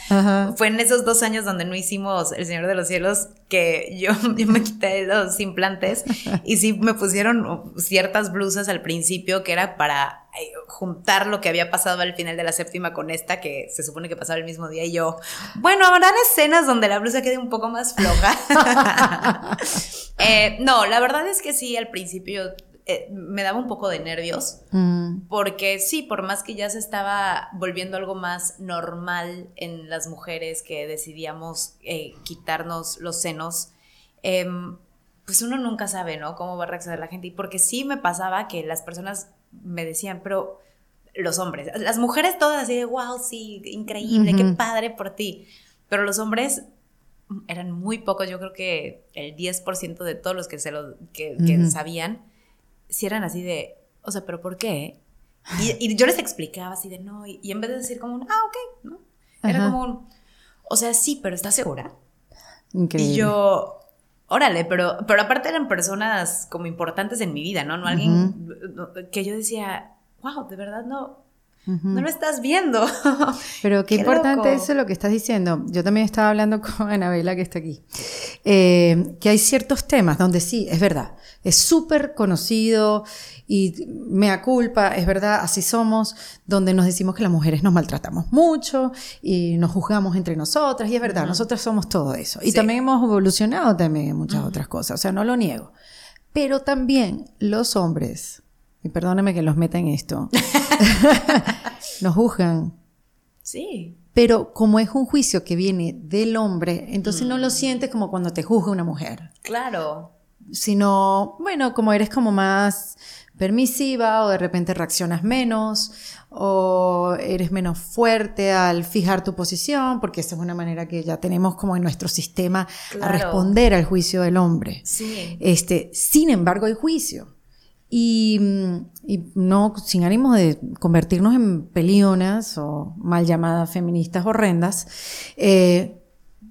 fue en esos dos años donde no hicimos El Señor de los Cielos que yo, yo me quité los implantes y sí me pusieron ciertas blusas al principio que era para juntar lo que había pasado al final de la séptima con esta, que se supone que pasaba el mismo día, y yo, bueno, habrán escenas donde la blusa quede un poco más floja. Eh, no, la verdad es que sí, al principio eh, me daba un poco de nervios, mm. porque sí, por más que ya se estaba volviendo algo más normal en las mujeres que decidíamos quitarnos los senos, em, pues uno nunca sabe, ¿no? Cómo va a reaccionar la gente. Y porque sí me pasaba que las personas me decían, pero los hombres, las mujeres todas así de, wow, sí, increíble, qué padre por ti. Pero los hombres eran muy pocos, yo creo que el 10% de todos los que, se lo, que, sabían, si eran así de, o sea, pero ¿por qué? Y, yo les explicaba así de, no, y, en vez de decir como un, ah, ok, ¿no? Era como un, o sea, sí, pero ¿estás segura? Increíble. Y yo, órale, pero, pero aparte eran personas como importantes en mi vida, ¿no? No alguien que yo decía, wow, de verdad no, no lo estás viendo. Pero qué, importante eso lo que estás diciendo. Yo también estaba hablando con Anabela, que está aquí, eh, que hay ciertos temas donde sí, es verdad, es súper conocido y mea culpa, es verdad, así somos, donde nos decimos que las mujeres nos maltratamos mucho y nos juzgamos entre nosotras, y es verdad, nosotras somos todo eso. Y también hemos evolucionado también en muchas otras cosas, o sea, no lo niego. Pero también los hombres y perdóneme que los meta en esto, nos juzgan. Sí. Pero como es un juicio que viene del hombre, entonces no lo mm. sientes como cuando te juzga una mujer. Claro. Sino, bueno, como eres como más permisiva o de repente reaccionas menos o eres menos fuerte al fijar tu posición, porque esa es una manera que ya tenemos como en nuestro sistema a responder al juicio del hombre. Sí. Este, sin embargo, hay juicio. Y, no sin ánimo de convertirnos en pelionas o mal llamadas feministas horrendas, eh,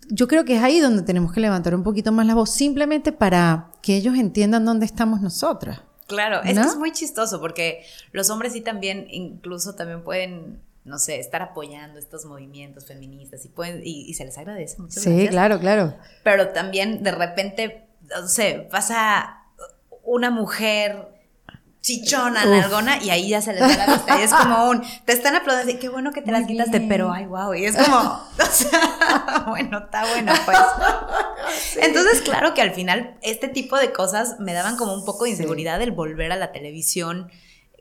yo creo que es ahí donde tenemos que levantar un poquito más la voz, simplemente para que ellos entiendan dónde estamos nosotras. Claro, es es muy chistoso porque los hombres sí también, incluso también pueden no sé, estar apoyando estos movimientos feministas y, pueden, y, se les agradece mucho. Sí, claro, claro. Pero también de repente, no sé, pasa una mujer chichona, nalgona, y ahí ya se les da la vista. Y es como un, te están aplaudiendo, qué bueno que te las quitaste, pero ay, wow. Y es como, o sea, bueno, está bueno, pues. Entonces, claro que al final, este tipo de cosas me daban como un poco de inseguridad el volver a la televisión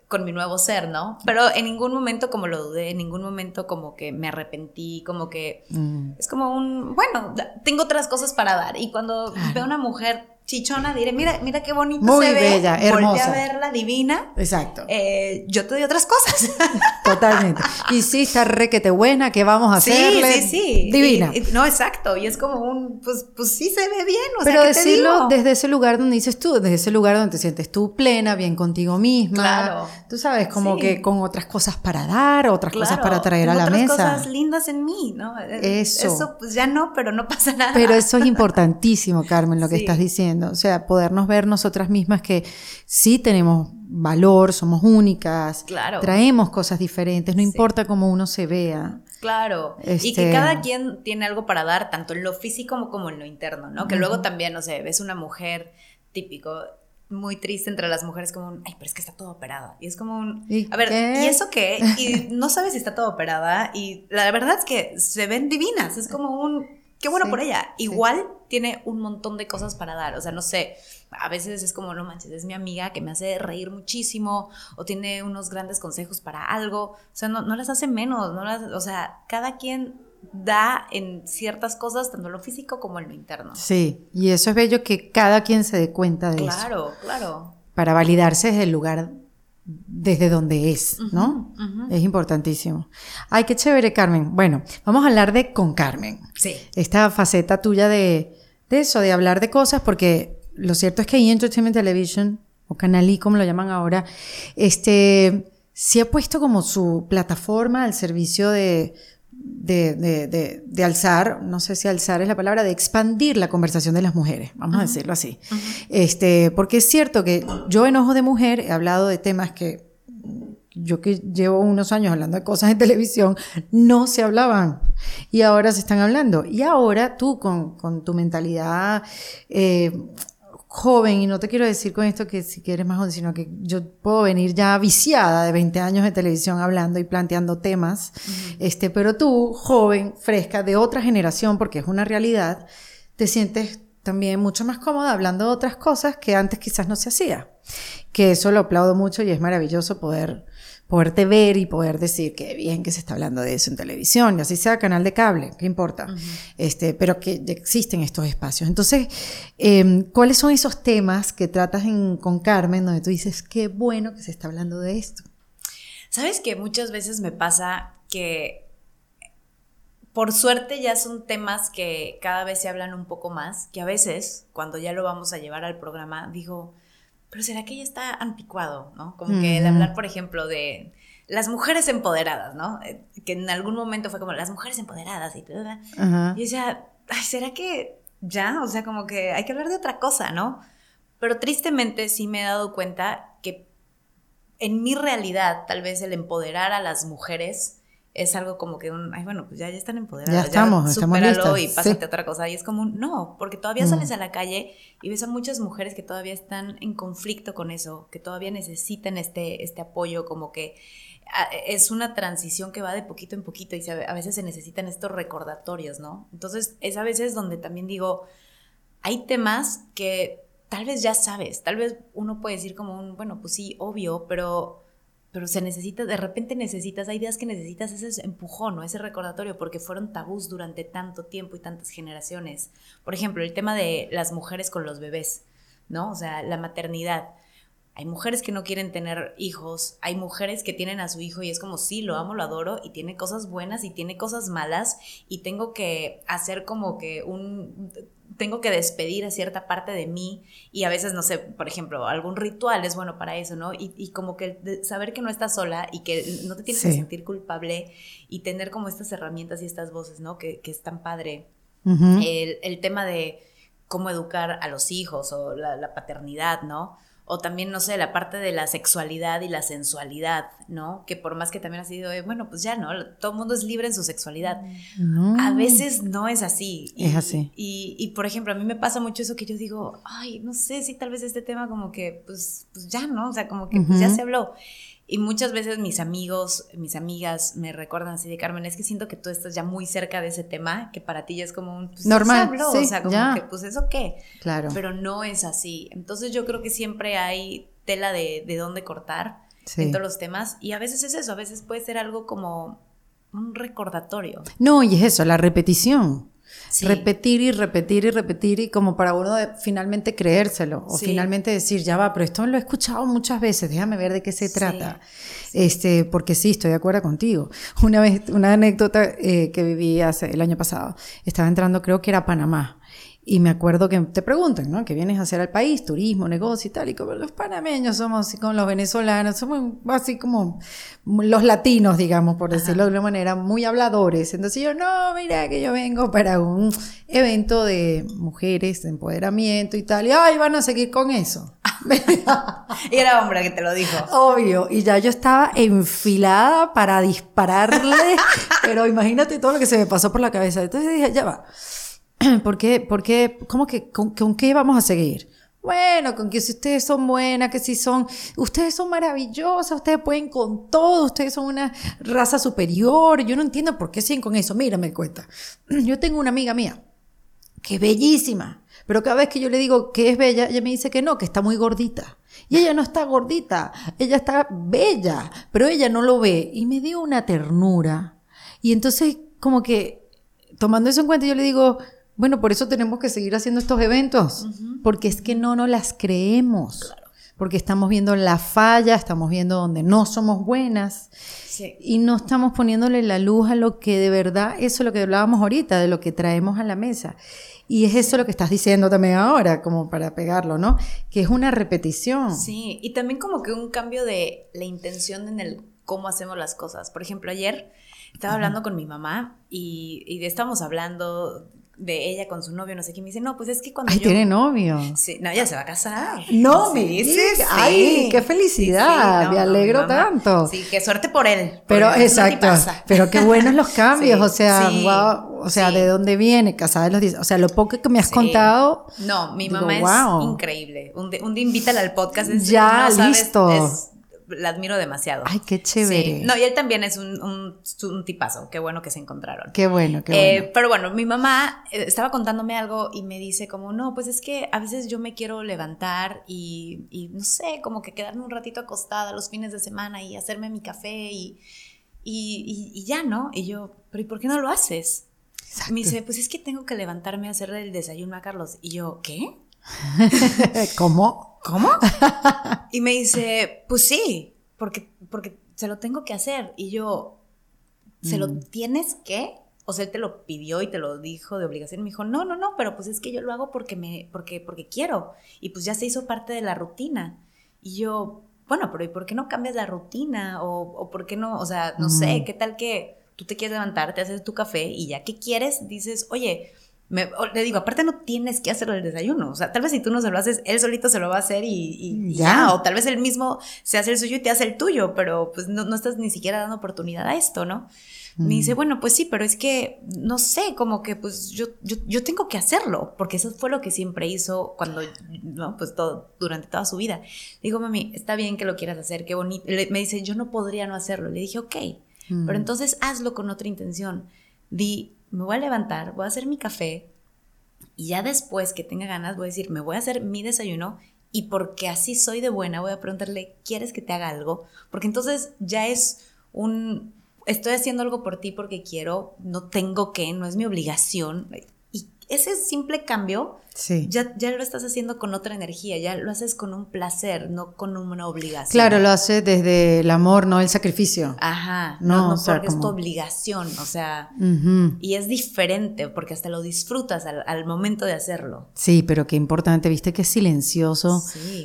con mi nuevo ser, ¿no? Pero en ningún momento como lo dudé, en ningún momento como que me arrepentí, como que mm. es como un, bueno, tengo otras cosas para dar. Y cuando veo una mujer chichona, diré, mira, mira qué bonito Muy se bella, ve. hermosa. a verla, divina. Exacto. Eh, yo te doy otras cosas. Totalmente. Y sí, está requete buena, ¿qué vamos a hacerle? Sí, sí, sí. Divina. no, exacto. Y es como un, pues, pues sí se ve bien. O Pero sea, decirlo desde ese lugar donde dices tú, desde ese lugar donde te sientes tú plena, bien contigo misma. Claro. Tú sabes, como que con otras cosas para dar, otras cosas para traer a la otras mesa. cosas lindas en mí, ¿no? Eso. Eso, pues ya no, pero no pasa nada. Pero eso es importantísimo, Carmen, lo que estás diciendo. O sea, podernos ver nosotras mismas que sí tenemos valor, somos únicas, claro. traemos cosas diferentes, no importa cómo uno se vea. Claro, y que este cada quien tiene algo para dar, tanto en lo físico como, en lo interno, ¿no? Que luego también, no sé, ves una mujer típico, muy triste entre las mujeres, como un, ay, pero es que está todo operada. Y es como un, a ver, ¿y eso qué? Y no sabes si está todo operada. Y la verdad es que se ven divinas. Es como un, qué bueno por ella. Igual tiene un montón de cosas para dar. O sea, no sé, a veces es como, no manches, es mi amiga que me hace reír muchísimo o tiene unos grandes consejos para algo. O sea, no, no las hace menos, no las, o sea, cada quien da en ciertas cosas, tanto lo físico como en lo interno. Sí, y eso es bello que cada quien se dé cuenta de eso. Claro, claro. Para validarse desde el lugar desde donde es, ¿no? Es importantísimo. Ay, qué chévere, Carmen. Bueno, vamos a hablar de con Carmen. Sí. Esta faceta tuya de, de eso, de hablar de cosas, porque lo cierto es que E! Entertainment Television, o Canal I como lo llaman ahora, este, sí ha puesto como su plataforma al servicio de de, de, de, alzar, no sé si alzar es la palabra, de expandir la conversación de las mujeres, vamos a decirlo así. este, porque es cierto que yo en Ojo de Mujer he hablado de temas que yo que llevo unos años hablando de cosas en televisión, no se hablaban y ahora se están hablando. Y ahora tú con, con tu mentalidad eh, joven, y no te quiero decir con esto que si quieres más joven, sino que yo puedo venir ya viciada de 20 años de televisión hablando y planteando temas, este, pero tú, joven, fresca, de otra generación, porque es una realidad, te sientes también mucho más cómoda hablando de otras cosas que antes quizás no se hacía. Que eso lo aplaudo mucho y es maravilloso poder poderte ver y poder decir que bien que se está hablando de eso en televisión, y así sea canal de cable, ¿qué importa? este, pero que existen estos espacios. Entonces, em, ¿cuáles son esos temas que tratas con Carmen donde tú dices, qué bueno que se está hablando de esto? Sabes que muchas veces me pasa que por suerte ya son temas que cada vez se hablan un poco más, que a veces cuando ya lo vamos a llevar al programa digo, pero ¿será que ya está anticuado, no? Como que el hablar, por ejemplo, de las mujeres empoderadas, ¿no? Eh, que en algún momento fue como las mujeres empoderadas y todo. Y decía, Ay, ¿será que ya? O sea, como que hay que hablar de otra cosa, ¿no? Pero tristemente sí me he dado cuenta que en mi realidad, tal vez el empoderar a las mujeres es algo como que un, ay, bueno, pues ya, ya están empoderadas. Ya estamos, ya estamos listas. y pásate a otra cosa. Y es como un, no, porque todavía sales a la calle y ves a muchas mujeres que todavía están en conflicto con eso, que todavía necesitan este, este apoyo, como que es una transición que va de poquito en poquito y a veces se necesitan estos recordatorios, ¿no? Entonces es a veces donde también digo, hay temas que tal vez ya sabes, tal vez uno puede decir como un, bueno, pues sí, obvio, pero pero se necesita, de repente necesitas, hay días que necesitas ese empujón o ese recordatorio porque fueron tabús durante tanto tiempo y tantas generaciones. Por ejemplo, el tema de las mujeres con los bebés, ¿no? O sea, la maternidad. Hay mujeres que no quieren tener hijos, hay mujeres que tienen a su hijo y es como, sí, lo amo, lo adoro y tiene cosas buenas y tiene cosas malas y tengo que hacer como que un, tengo que despedir a cierta parte de mí y a veces, no sé, por ejemplo, algún ritual es bueno para eso, ¿no? Y, como que saber que no estás sola y que no te tienes que sentir culpable y tener como estas herramientas y estas voces, ¿no? Que, que es tan padre. el, el, tema de cómo educar a los hijos o la, la paternidad, ¿no? O también, no sé, la parte de la sexualidad y la sensualidad, ¿no? Que por más que también ha sido, bueno, pues ya, ¿no? Todo el mundo es libre en su sexualidad. A veces no es así. es así. Y, y, por ejemplo, a mí me pasa mucho eso que yo digo, ay, no sé si tal vez este tema como que, pues, pues ya, ¿no? O sea, como que pues ya se habló. Y muchas veces mis amigos, mis amigas me recuerdan así de Carmen, es que siento que tú estás ya muy cerca de ese tema, que para ti ya es como un pues, normal, o sea, como que pues eso qué. Claro. Pero no es así. Entonces yo creo que siempre hay tela de, de dónde cortar en todos los temas y a veces es eso, a veces puede ser algo como un recordatorio. No, y es eso, la repetición. Repetir y repetir y repetir y como para uno finalmente creérselo o finalmente decir, ya va, pero esto lo he escuchado muchas veces, déjame ver de qué se trata. Este, porque sí, estoy de acuerdo contigo. Una vez, una anécdota eh, que viví hace el año pasado, estaba entrando, creo que era Panamá. Y me acuerdo que te preguntan, ¿no? ¿Qué vienes a hacer al país? Turismo, negocio y tal. Y como los panameños somos así como los venezolanos, somos así como los latinos, digamos, por decirlo de alguna manera, muy habladores. Entonces yo, no, mira que yo vengo para un evento de mujeres, de empoderamiento y tal. Y, ay, van a seguir con eso. y era hombre que te lo dijo. Obvio. Y ya yo estaba enfilada para dispararle. pero imagínate todo lo que se me pasó por la cabeza. Entonces dije, ya va ¿Por qué? ¿Por qué? ¿Cómo que con, qué vamos a seguir? Bueno, con que si ustedes son buenas, que si son, ustedes son maravillosas, ustedes pueden con todo, ustedes son una raza superior. Yo no entiendo por qué siguen con eso. Mira, me cuenta. Yo tengo una amiga mía que es bellísima. Pero cada vez que yo le digo que es bella, ella me dice que no, que está muy gordita. Y ella no está gordita, ella está bella, pero ella no lo ve. Y me dio una ternura. Y entonces, como que, tomando eso en cuenta, yo le digo, bueno, por eso tenemos que seguir haciendo estos eventos, porque es que no nos las creemos. Porque estamos viendo la falla, estamos viendo donde no somos buenas y no estamos poniéndole la luz a lo que de verdad, eso es lo que hablábamos ahorita, de lo que traemos a la mesa. Y es eso lo que estás diciendo también ahora, como para pegarlo, ¿no? Que es una repetición. Sí, y también como que un cambio de la intención en el cómo hacemos las cosas. Por ejemplo, ayer estaba hablando con mi mamá y, y estábamos hablando de ella con su novio, no sé qué, me dice, no, pues es que cuando Ay, tiene novio. Sí, no, ella se va a casar. No, me dices, ay, qué felicidad, me alegro tanto. Sí, qué suerte por él. Pero, exacto, pero qué buenos los cambios, o sea, wow, o sea, ¿de dónde viene? Casada de los 10, o sea, lo poco que me has contado. No, mi mamá es increíble. Un día, un invítala al podcast. ya, listo la admiro demasiado. Ay, qué chévere. No, y él también es un, un, tipazo. Qué bueno que se encontraron. Qué bueno, qué eh, bueno. Pero bueno, mi mamá eh, estaba contándome algo y me dice como, no, pues es que a veces yo me quiero levantar y, y no sé, como que quedarme un ratito acostada los fines de semana y hacerme mi café y, y, y ya, ¿no? Y yo, pero ¿y por qué no lo haces? Exacto. Me dice, pues es que tengo que levantarme a hacerle el desayuno a Carlos. Y yo, ¿qué? ¿Cómo? ¿Cómo? y me dice, pues sí, porque, porque se lo tengo que hacer. Y yo, ¿se lo mm. tienes que? O sea, él te lo pidió y te lo dijo de obligación. Me dijo, no, no, no, pero pues es que yo lo hago porque me, porque, porque quiero. Y pues ya se hizo parte de la rutina. Y yo, bueno, pero ¿y por qué no cambias la rutina? O, o por qué no, o sea, no sé, ¿qué tal que tú te quieres levantar, te haces tu café y ya que quieres, dices, oye, le digo, aparte no tienes que hacerlo el desayuno. O sea, tal vez si tú no se lo haces, él solito se lo va a hacer y, ya. O tal vez él mismo se hace el suyo y te hace el tuyo, pero pues no, no estás ni siquiera dando oportunidad a esto, ¿no? Me dice, mm. bueno, pues sí, pero es que, no sé, como que pues yo, yo, yo, tengo que hacerlo, porque eso fue lo que siempre hizo cuando, no, pues todo, durante toda su vida. digo, mami, está bien que lo quieras hacer, qué bonito. me dice, yo no podría no hacerlo. Le dije, ok, pero mm. entonces hazlo con otra intención. Di, me voy a levantar, voy a hacer mi café y ya después que tenga ganas voy a decir, me voy a hacer mi desayuno y porque así soy de buena voy a preguntarle, ¿quieres que te haga algo? Porque entonces ya es un, estoy haciendo algo por ti porque quiero, no tengo que, no es mi obligación. Ese simple cambio Sí. Ya, ya lo estás haciendo con otra energía, ya lo haces con un placer, no con una obligación. Claro, lo hace desde el amor, no el sacrificio. Ajá, no, no, porque es tu obligación, o sea, y es diferente porque hasta lo disfrutas al, momento de hacerlo. Sí, pero qué importante, viste que silencioso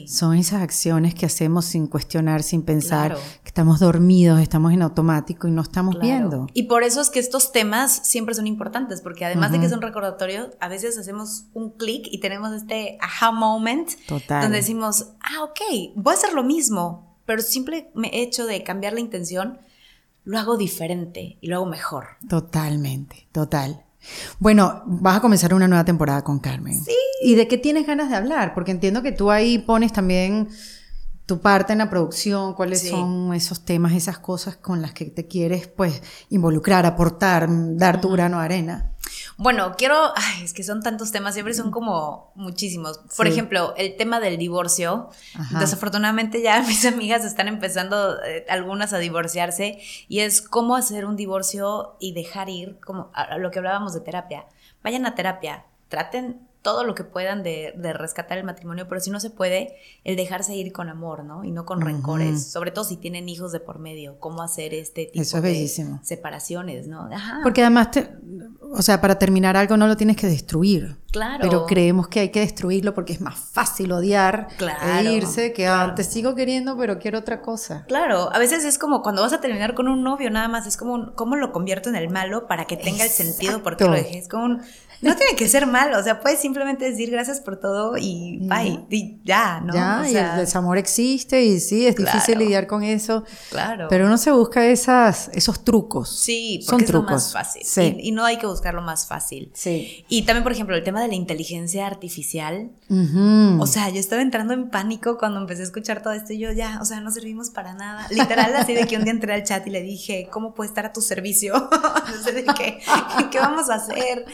son esas acciones que hacemos sin cuestionar, sin pensar, que estamos dormidos, estamos en automático y no estamos viendo. Y por eso es que estos temas siempre son importantes, porque además de que son recordatorios, a veces hacemos un clic y tenemos este aha moment donde decimos, ah, ok, voy a hacer lo mismo, pero simple hecho de cambiar la intención, lo hago diferente y lo hago mejor. Totalmente, total. Bueno, vas a comenzar una nueva temporada con Carmen. Sí. ¿Y de qué tienes ganas de hablar? Porque entiendo que tú ahí pones también tu parte en la producción, cuáles son esos temas, esas cosas con las que te quieres pues involucrar, aportar, dar tu grano de arena. Bueno, quiero, ay, es que son tantos temas, siempre son como muchísimos. Por ejemplo, el tema del divorcio. Desafortunadamente ya mis amigas están empezando eh, algunas a divorciarse y es cómo hacer un divorcio y dejar ir, como a lo que hablábamos de terapia. Vayan a terapia, traten todo lo que puedan de, rescatar el matrimonio, pero si no se puede, el dejarse ir con amor, ¿no? Y no con rencores, sobre todo si tienen hijos de por medio, cómo hacer este tipo de separaciones, ¿no? Porque además, o sea, para terminar algo no lo tienes que destruir. Claro. Pero creemos que hay que destruirlo porque es más fácil odiar e irse que ah, te sigo queriendo, pero quiero otra cosa. Claro, a veces es como cuando vas a terminar con un novio, nada más es como, ¿cómo lo convierto en el malo para que tenga el sentido porque lo dejé? Es como un no tiene que ser malo, o sea, puedes simplemente decir gracias por todo y bye, y ya, ¿no? Ya, y el desamor existe y sí, es difícil lidiar con eso. Claro. Pero uno se busca esas, esos trucos. Sí, porque Son es trucos. lo más fácil. Sí. Y, no hay que buscar lo más fácil. Sí. Y también, por ejemplo, el tema de la inteligencia artificial. O sea, yo estaba entrando en pánico cuando empecé a escuchar todo esto y yo ya, o sea, no servimos para nada. Literal, así de que un día entré al chat y le dije, ¿cómo puedo estar a tu servicio? no sé de qué, qué vamos a hacer.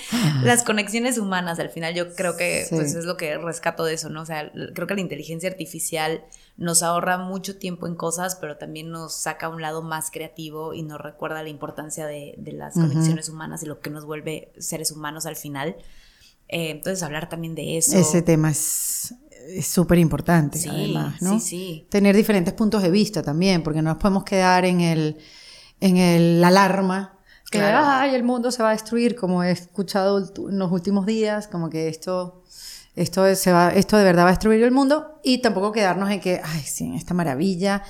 Las conexiones humanas, al final yo creo que pues, es lo que rescato de eso, ¿no? O sea, creo que la inteligencia artificial nos ahorra mucho tiempo en cosas, pero también nos saca a un lado más creativo y nos recuerda la importancia de, las conexiones humanas y lo que nos vuelve seres humanos al final. Eh, entonces, hablar también de eso. Ese tema es súper importante, además, ¿no? Sí, sí. Tener diferentes puntos de vista también, porque no nos podemos quedar en el, en el alarma que ay, el mundo se va a destruir, como he escuchado en los últimos días, como que esto esto, se va, esto de verdad va a destruir el mundo y tampoco quedarnos en que, ay, sí, esta maravilla.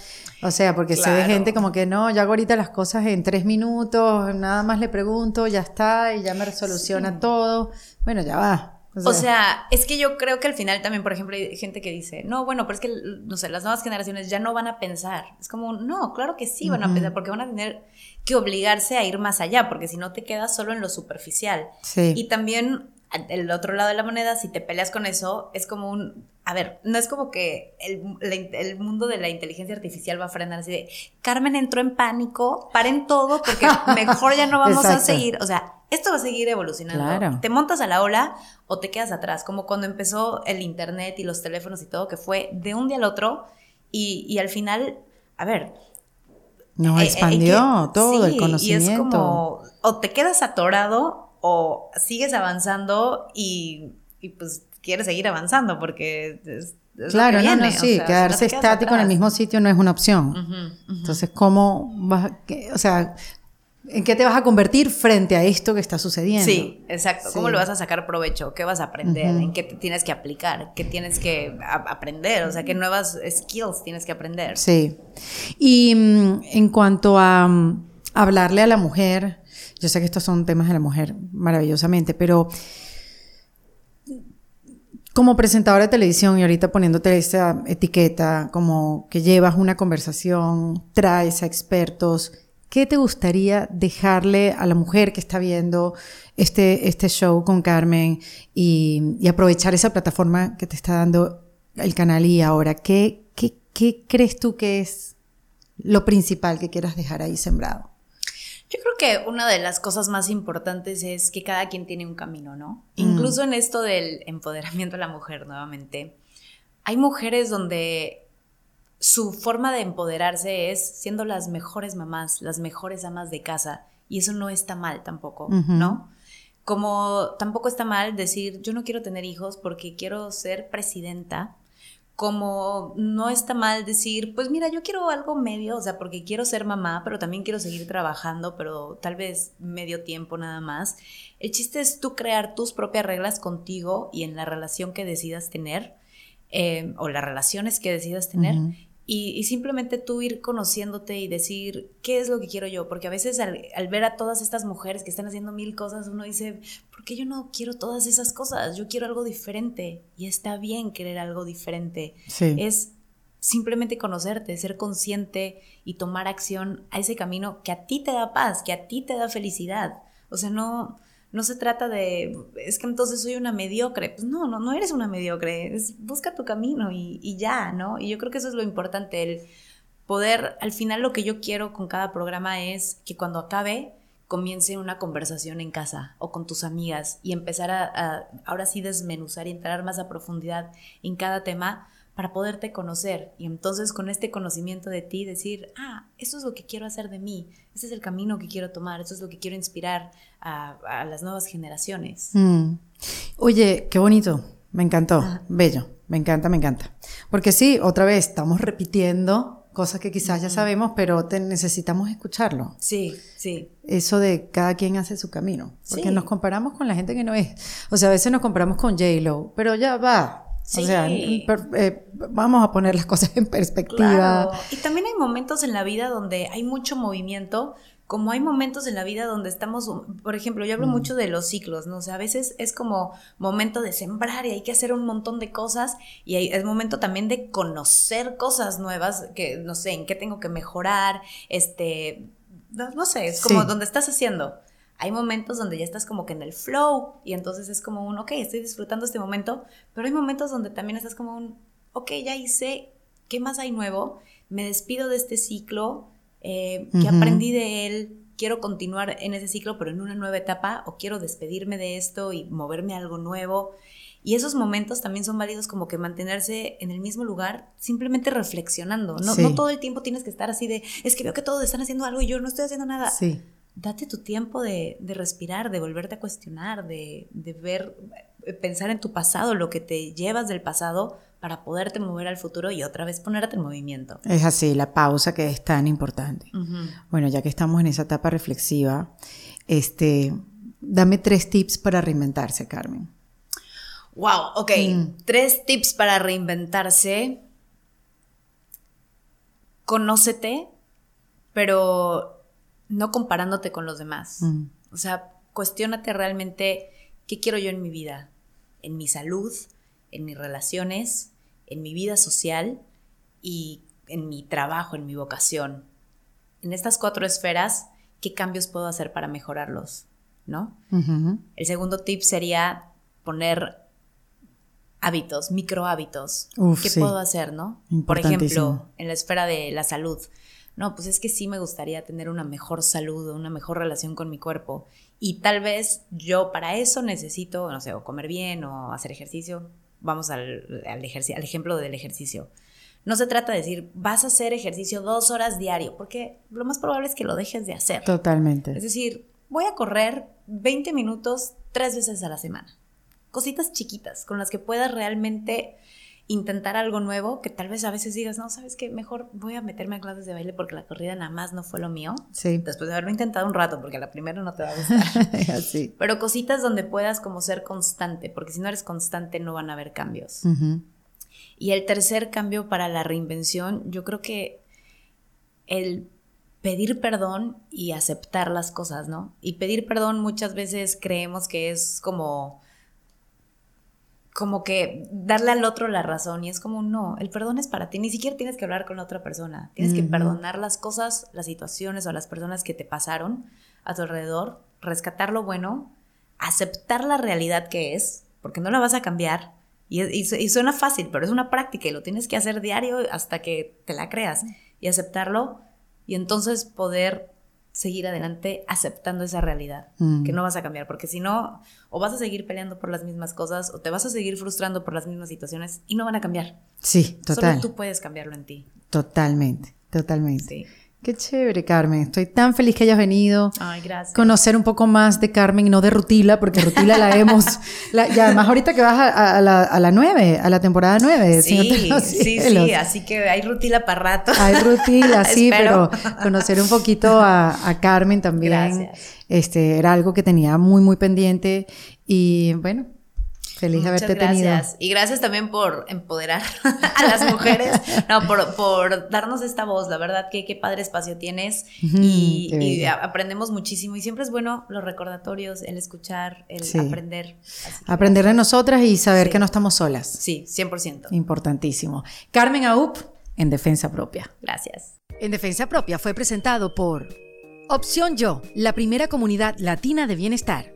O sea, porque se ve gente como que no, yo hago ahorita las cosas en tres minutos, nada más le pregunto, ya está, y ya me resoluciona todo. Bueno, ya va. O sea, es que yo creo que al final también, por ejemplo, hay gente que dice, no, bueno, pero es que, no sé, las nuevas generaciones ya no van a pensar. Es como, no, claro que sí van a pensar, porque van a tener que obligarse a ir más allá, porque si no te quedas solo en lo superficial. Sí. Y también el otro lado de la moneda, si te peleas con eso, es como un... A ver, no es como que el, mundo de la inteligencia artificial va a frenar así de, Carmen entró en pánico, paren todo porque mejor ya no vamos a seguir. O sea, esto va a seguir evolucionando. Te montas a la ola o te quedas atrás, como cuando empezó el internet y los teléfonos y todo, que fue de un día al otro y, al final, a ver, no, eh, expandió todo el conocimiento. Y es como, o te quedas atorado o sigues avanzando y, pues quieres seguir avanzando porque es, claro, no, no, sí, quedarse estático en el mismo sitio no es una opción. Entonces, ¿cómo vas, o sea, ¿En qué te vas a convertir frente a esto que está sucediendo? Sí, exacto. ¿Cómo lo vas a sacar provecho? ¿Qué vas a aprender? ¿En qué te tienes que aplicar? ¿Qué tienes que aprender? O sea, ¿qué nuevas skills tienes que aprender? Sí. Y mm, en cuanto a mm, hablarle a la mujer, yo sé que estos son temas de la mujer maravillosamente, pero como presentadora de televisión y ahorita poniéndote esa etiqueta como que llevas una conversación, traes a expertos, ¿qué te gustaría dejarle a la mujer que está viendo este, este show con Carmen y, aprovechar esa plataforma que te está dando el canal y ahora? ¿Qué, qué, qué crees tú que es lo principal que quieras dejar ahí sembrado? Yo creo que una de las cosas más importantes es que cada quien tiene un camino, ¿no? Mm. Incluso en esto del empoderamiento de la mujer, nuevamente, hay mujeres donde su forma de empoderarse es siendo las mejores mamás, las mejores amas de casa, y eso no está mal tampoco, ¿no? Como tampoco está mal decir, yo no quiero tener hijos porque quiero ser presidenta como no está mal decir, pues mira, yo quiero algo medio, o sea, porque quiero ser mamá, pero también quiero seguir trabajando, pero tal vez medio tiempo nada más. El chiste es tú crear tus propias reglas contigo y en la relación que decidas tener, eh, o las relaciones que decidas tener, y, simplemente tú ir conociéndote y decir, ¿qué es lo que quiero yo? Porque a veces al, ver a todas estas mujeres que están haciendo mil cosas, uno dice, ¿por qué yo no quiero todas esas cosas? Yo quiero algo diferente. Y está bien querer algo diferente. Es simplemente conocerte, ser consciente y tomar acción a ese camino que a ti te da paz, que a ti te da felicidad. O sea, no, no se trata de, es que entonces soy una mediocre. Pues no, no, no eres una mediocre. Es, busca tu camino y, y ya, ¿no? Y yo creo que eso es lo importante, el poder, al final lo que yo quiero con cada programa es que cuando acabe comience una conversación en casa o con tus amigas y empezar a, a, ahora sí desmenuzar y entrar más a profundidad en cada tema para poderte conocer y entonces con este conocimiento de ti decir, ah, eso es lo que quiero hacer de mí, ese es el camino que quiero tomar, eso es lo que quiero inspirar a, las nuevas generaciones. Mm. Oye, qué bonito, me encantó, bello, me encanta, me encanta. Porque sí, otra vez, estamos repitiendo cosas que quizás ya sabemos, pero necesitamos escucharlo. Sí, sí. Eso de cada quien hace su camino. Porque nos comparamos con la gente que no es. O sea, a veces nos comparamos con J-Lo, pero ya va, o sea, eh, vamos a poner las cosas en perspectiva. Y también hay momentos en la vida donde hay mucho movimiento, como hay momentos en la vida donde estamos, por ejemplo, yo hablo mm. mucho de los ciclos, ¿no? O sea, a veces es como momento de sembrar y hay que hacer un montón de cosas y es momento también de conocer cosas nuevas, que no sé, en qué tengo que mejorar, este, no, sé, es como donde estás haciendo. Hay momentos donde ya estás como que en el flow y entonces es como un, ok, estoy disfrutando este momento, pero hay momentos donde también estás como un, ok, ya hice, ¿qué más hay nuevo? Me despido de este ciclo, eh, que aprendí de él, quiero continuar en ese ciclo, pero en una nueva etapa, o quiero despedirme de esto y moverme a algo nuevo. Y esos momentos también son válidos como que mantenerse en el mismo lugar, simplemente reflexionando. No, no todo el tiempo tienes que estar así de, es que veo que todos están haciendo algo y yo no estoy haciendo nada. Sí. Date tu tiempo de, de respirar, de volverte a cuestionar, de, de ver, eh, pensar en tu pasado, lo que te llevas del pasado para poderte mover al futuro y otra vez ponerte en movimiento. Es así, la pausa que es tan importante. Bueno, ya que estamos en esa etapa reflexiva, este, dame tres tips para reinventarse, Carmen. Wow, ok. Mm. Tres tips para reinventarse. Conócete, pero no comparándote con los demás. Mm. O sea, cuestiónate realmente qué quiero yo en mi vida, en mi salud, en mis relaciones, en mi vida social y en mi trabajo, en mi vocación. En estas cuatro esferas, ¿qué cambios puedo hacer para mejorarlos? ¿No? El segundo tip sería poner hábitos, micro hábitos. ¿Qué puedo hacer, no? Por ejemplo, en la esfera de la salud. No, pues es que sí me gustaría tener una mejor salud, una mejor relación con mi cuerpo. Y tal vez yo para eso necesito, no sé, o comer bien o hacer ejercicio, vamos al, al, al ejemplo del ejercicio. No se trata de decir, vas a hacer ejercicio dos horas diario, porque lo más probable es que lo dejes de hacer. Totalmente. Es decir, voy a correr 20 minutos tres veces a la semana. Cositas chiquitas con las que puedas realmente intentar algo nuevo, que tal vez a veces digas, no, sabes qué, mejor voy a meterme a clases de baile porque la corrida nada más no fue lo mío. Sí. Después de haberlo intentado un rato, porque la primera no te va a gustar. Así. Pero cositas donde puedas como ser constante, porque si no eres constante no van a haber cambios. Y el tercer cambio para la reinvención, yo creo que el pedir perdón y aceptar las cosas, ¿no? Y pedir perdón muchas veces creemos que es como como que darle al otro la razón y es como no, el perdón es para ti, ni siquiera tienes que hablar con la otra persona, tienes que perdonar las cosas, las situaciones o las personas que te pasaron a tu alrededor, rescatar lo bueno, aceptar la realidad que es, porque no la vas a cambiar y, y suena fácil, pero es una práctica y lo tienes que hacer diario hasta que te la creas y aceptarlo y entonces poder seguir adelante aceptando esa realidad, mm. que no vas a cambiar, porque si no, o vas a seguir peleando por las mismas cosas, o te vas a seguir frustrando por las mismas situaciones y no van a cambiar. Sí, total. Solo tú puedes cambiarlo en ti. Totalmente, totalmente. Sí. Qué chévere, Carmen. Estoy tan feliz que hayas venido. Ay, gracias. Conocer un poco más de Carmen y no de Rutila, porque Rutila la hemos. y además, ahorita que vas a, la, a la 9, a la temporada 9. Sí, sí, sí. Así que hay Rutila para rato. Hay Rutila, sí, pero conocer un poquito a, a Carmen también. Este, era algo que tenía muy, muy pendiente. Y bueno, Feliz de haberte gracias. Y gracias también por empoderar a las mujeres, no, por, darnos esta voz. La verdad que qué padre espacio tienes y, aprendemos muchísimo. Y siempre es bueno los recordatorios, el escuchar, el aprender. aprender de nosotras y saber que no estamos solas. Sí, 100%. Importantísimo. Carmen Aup, en Defensa Propia. Gracias. En Defensa Propia fue presentado por Opción Yo, la primera comunidad latina de bienestar.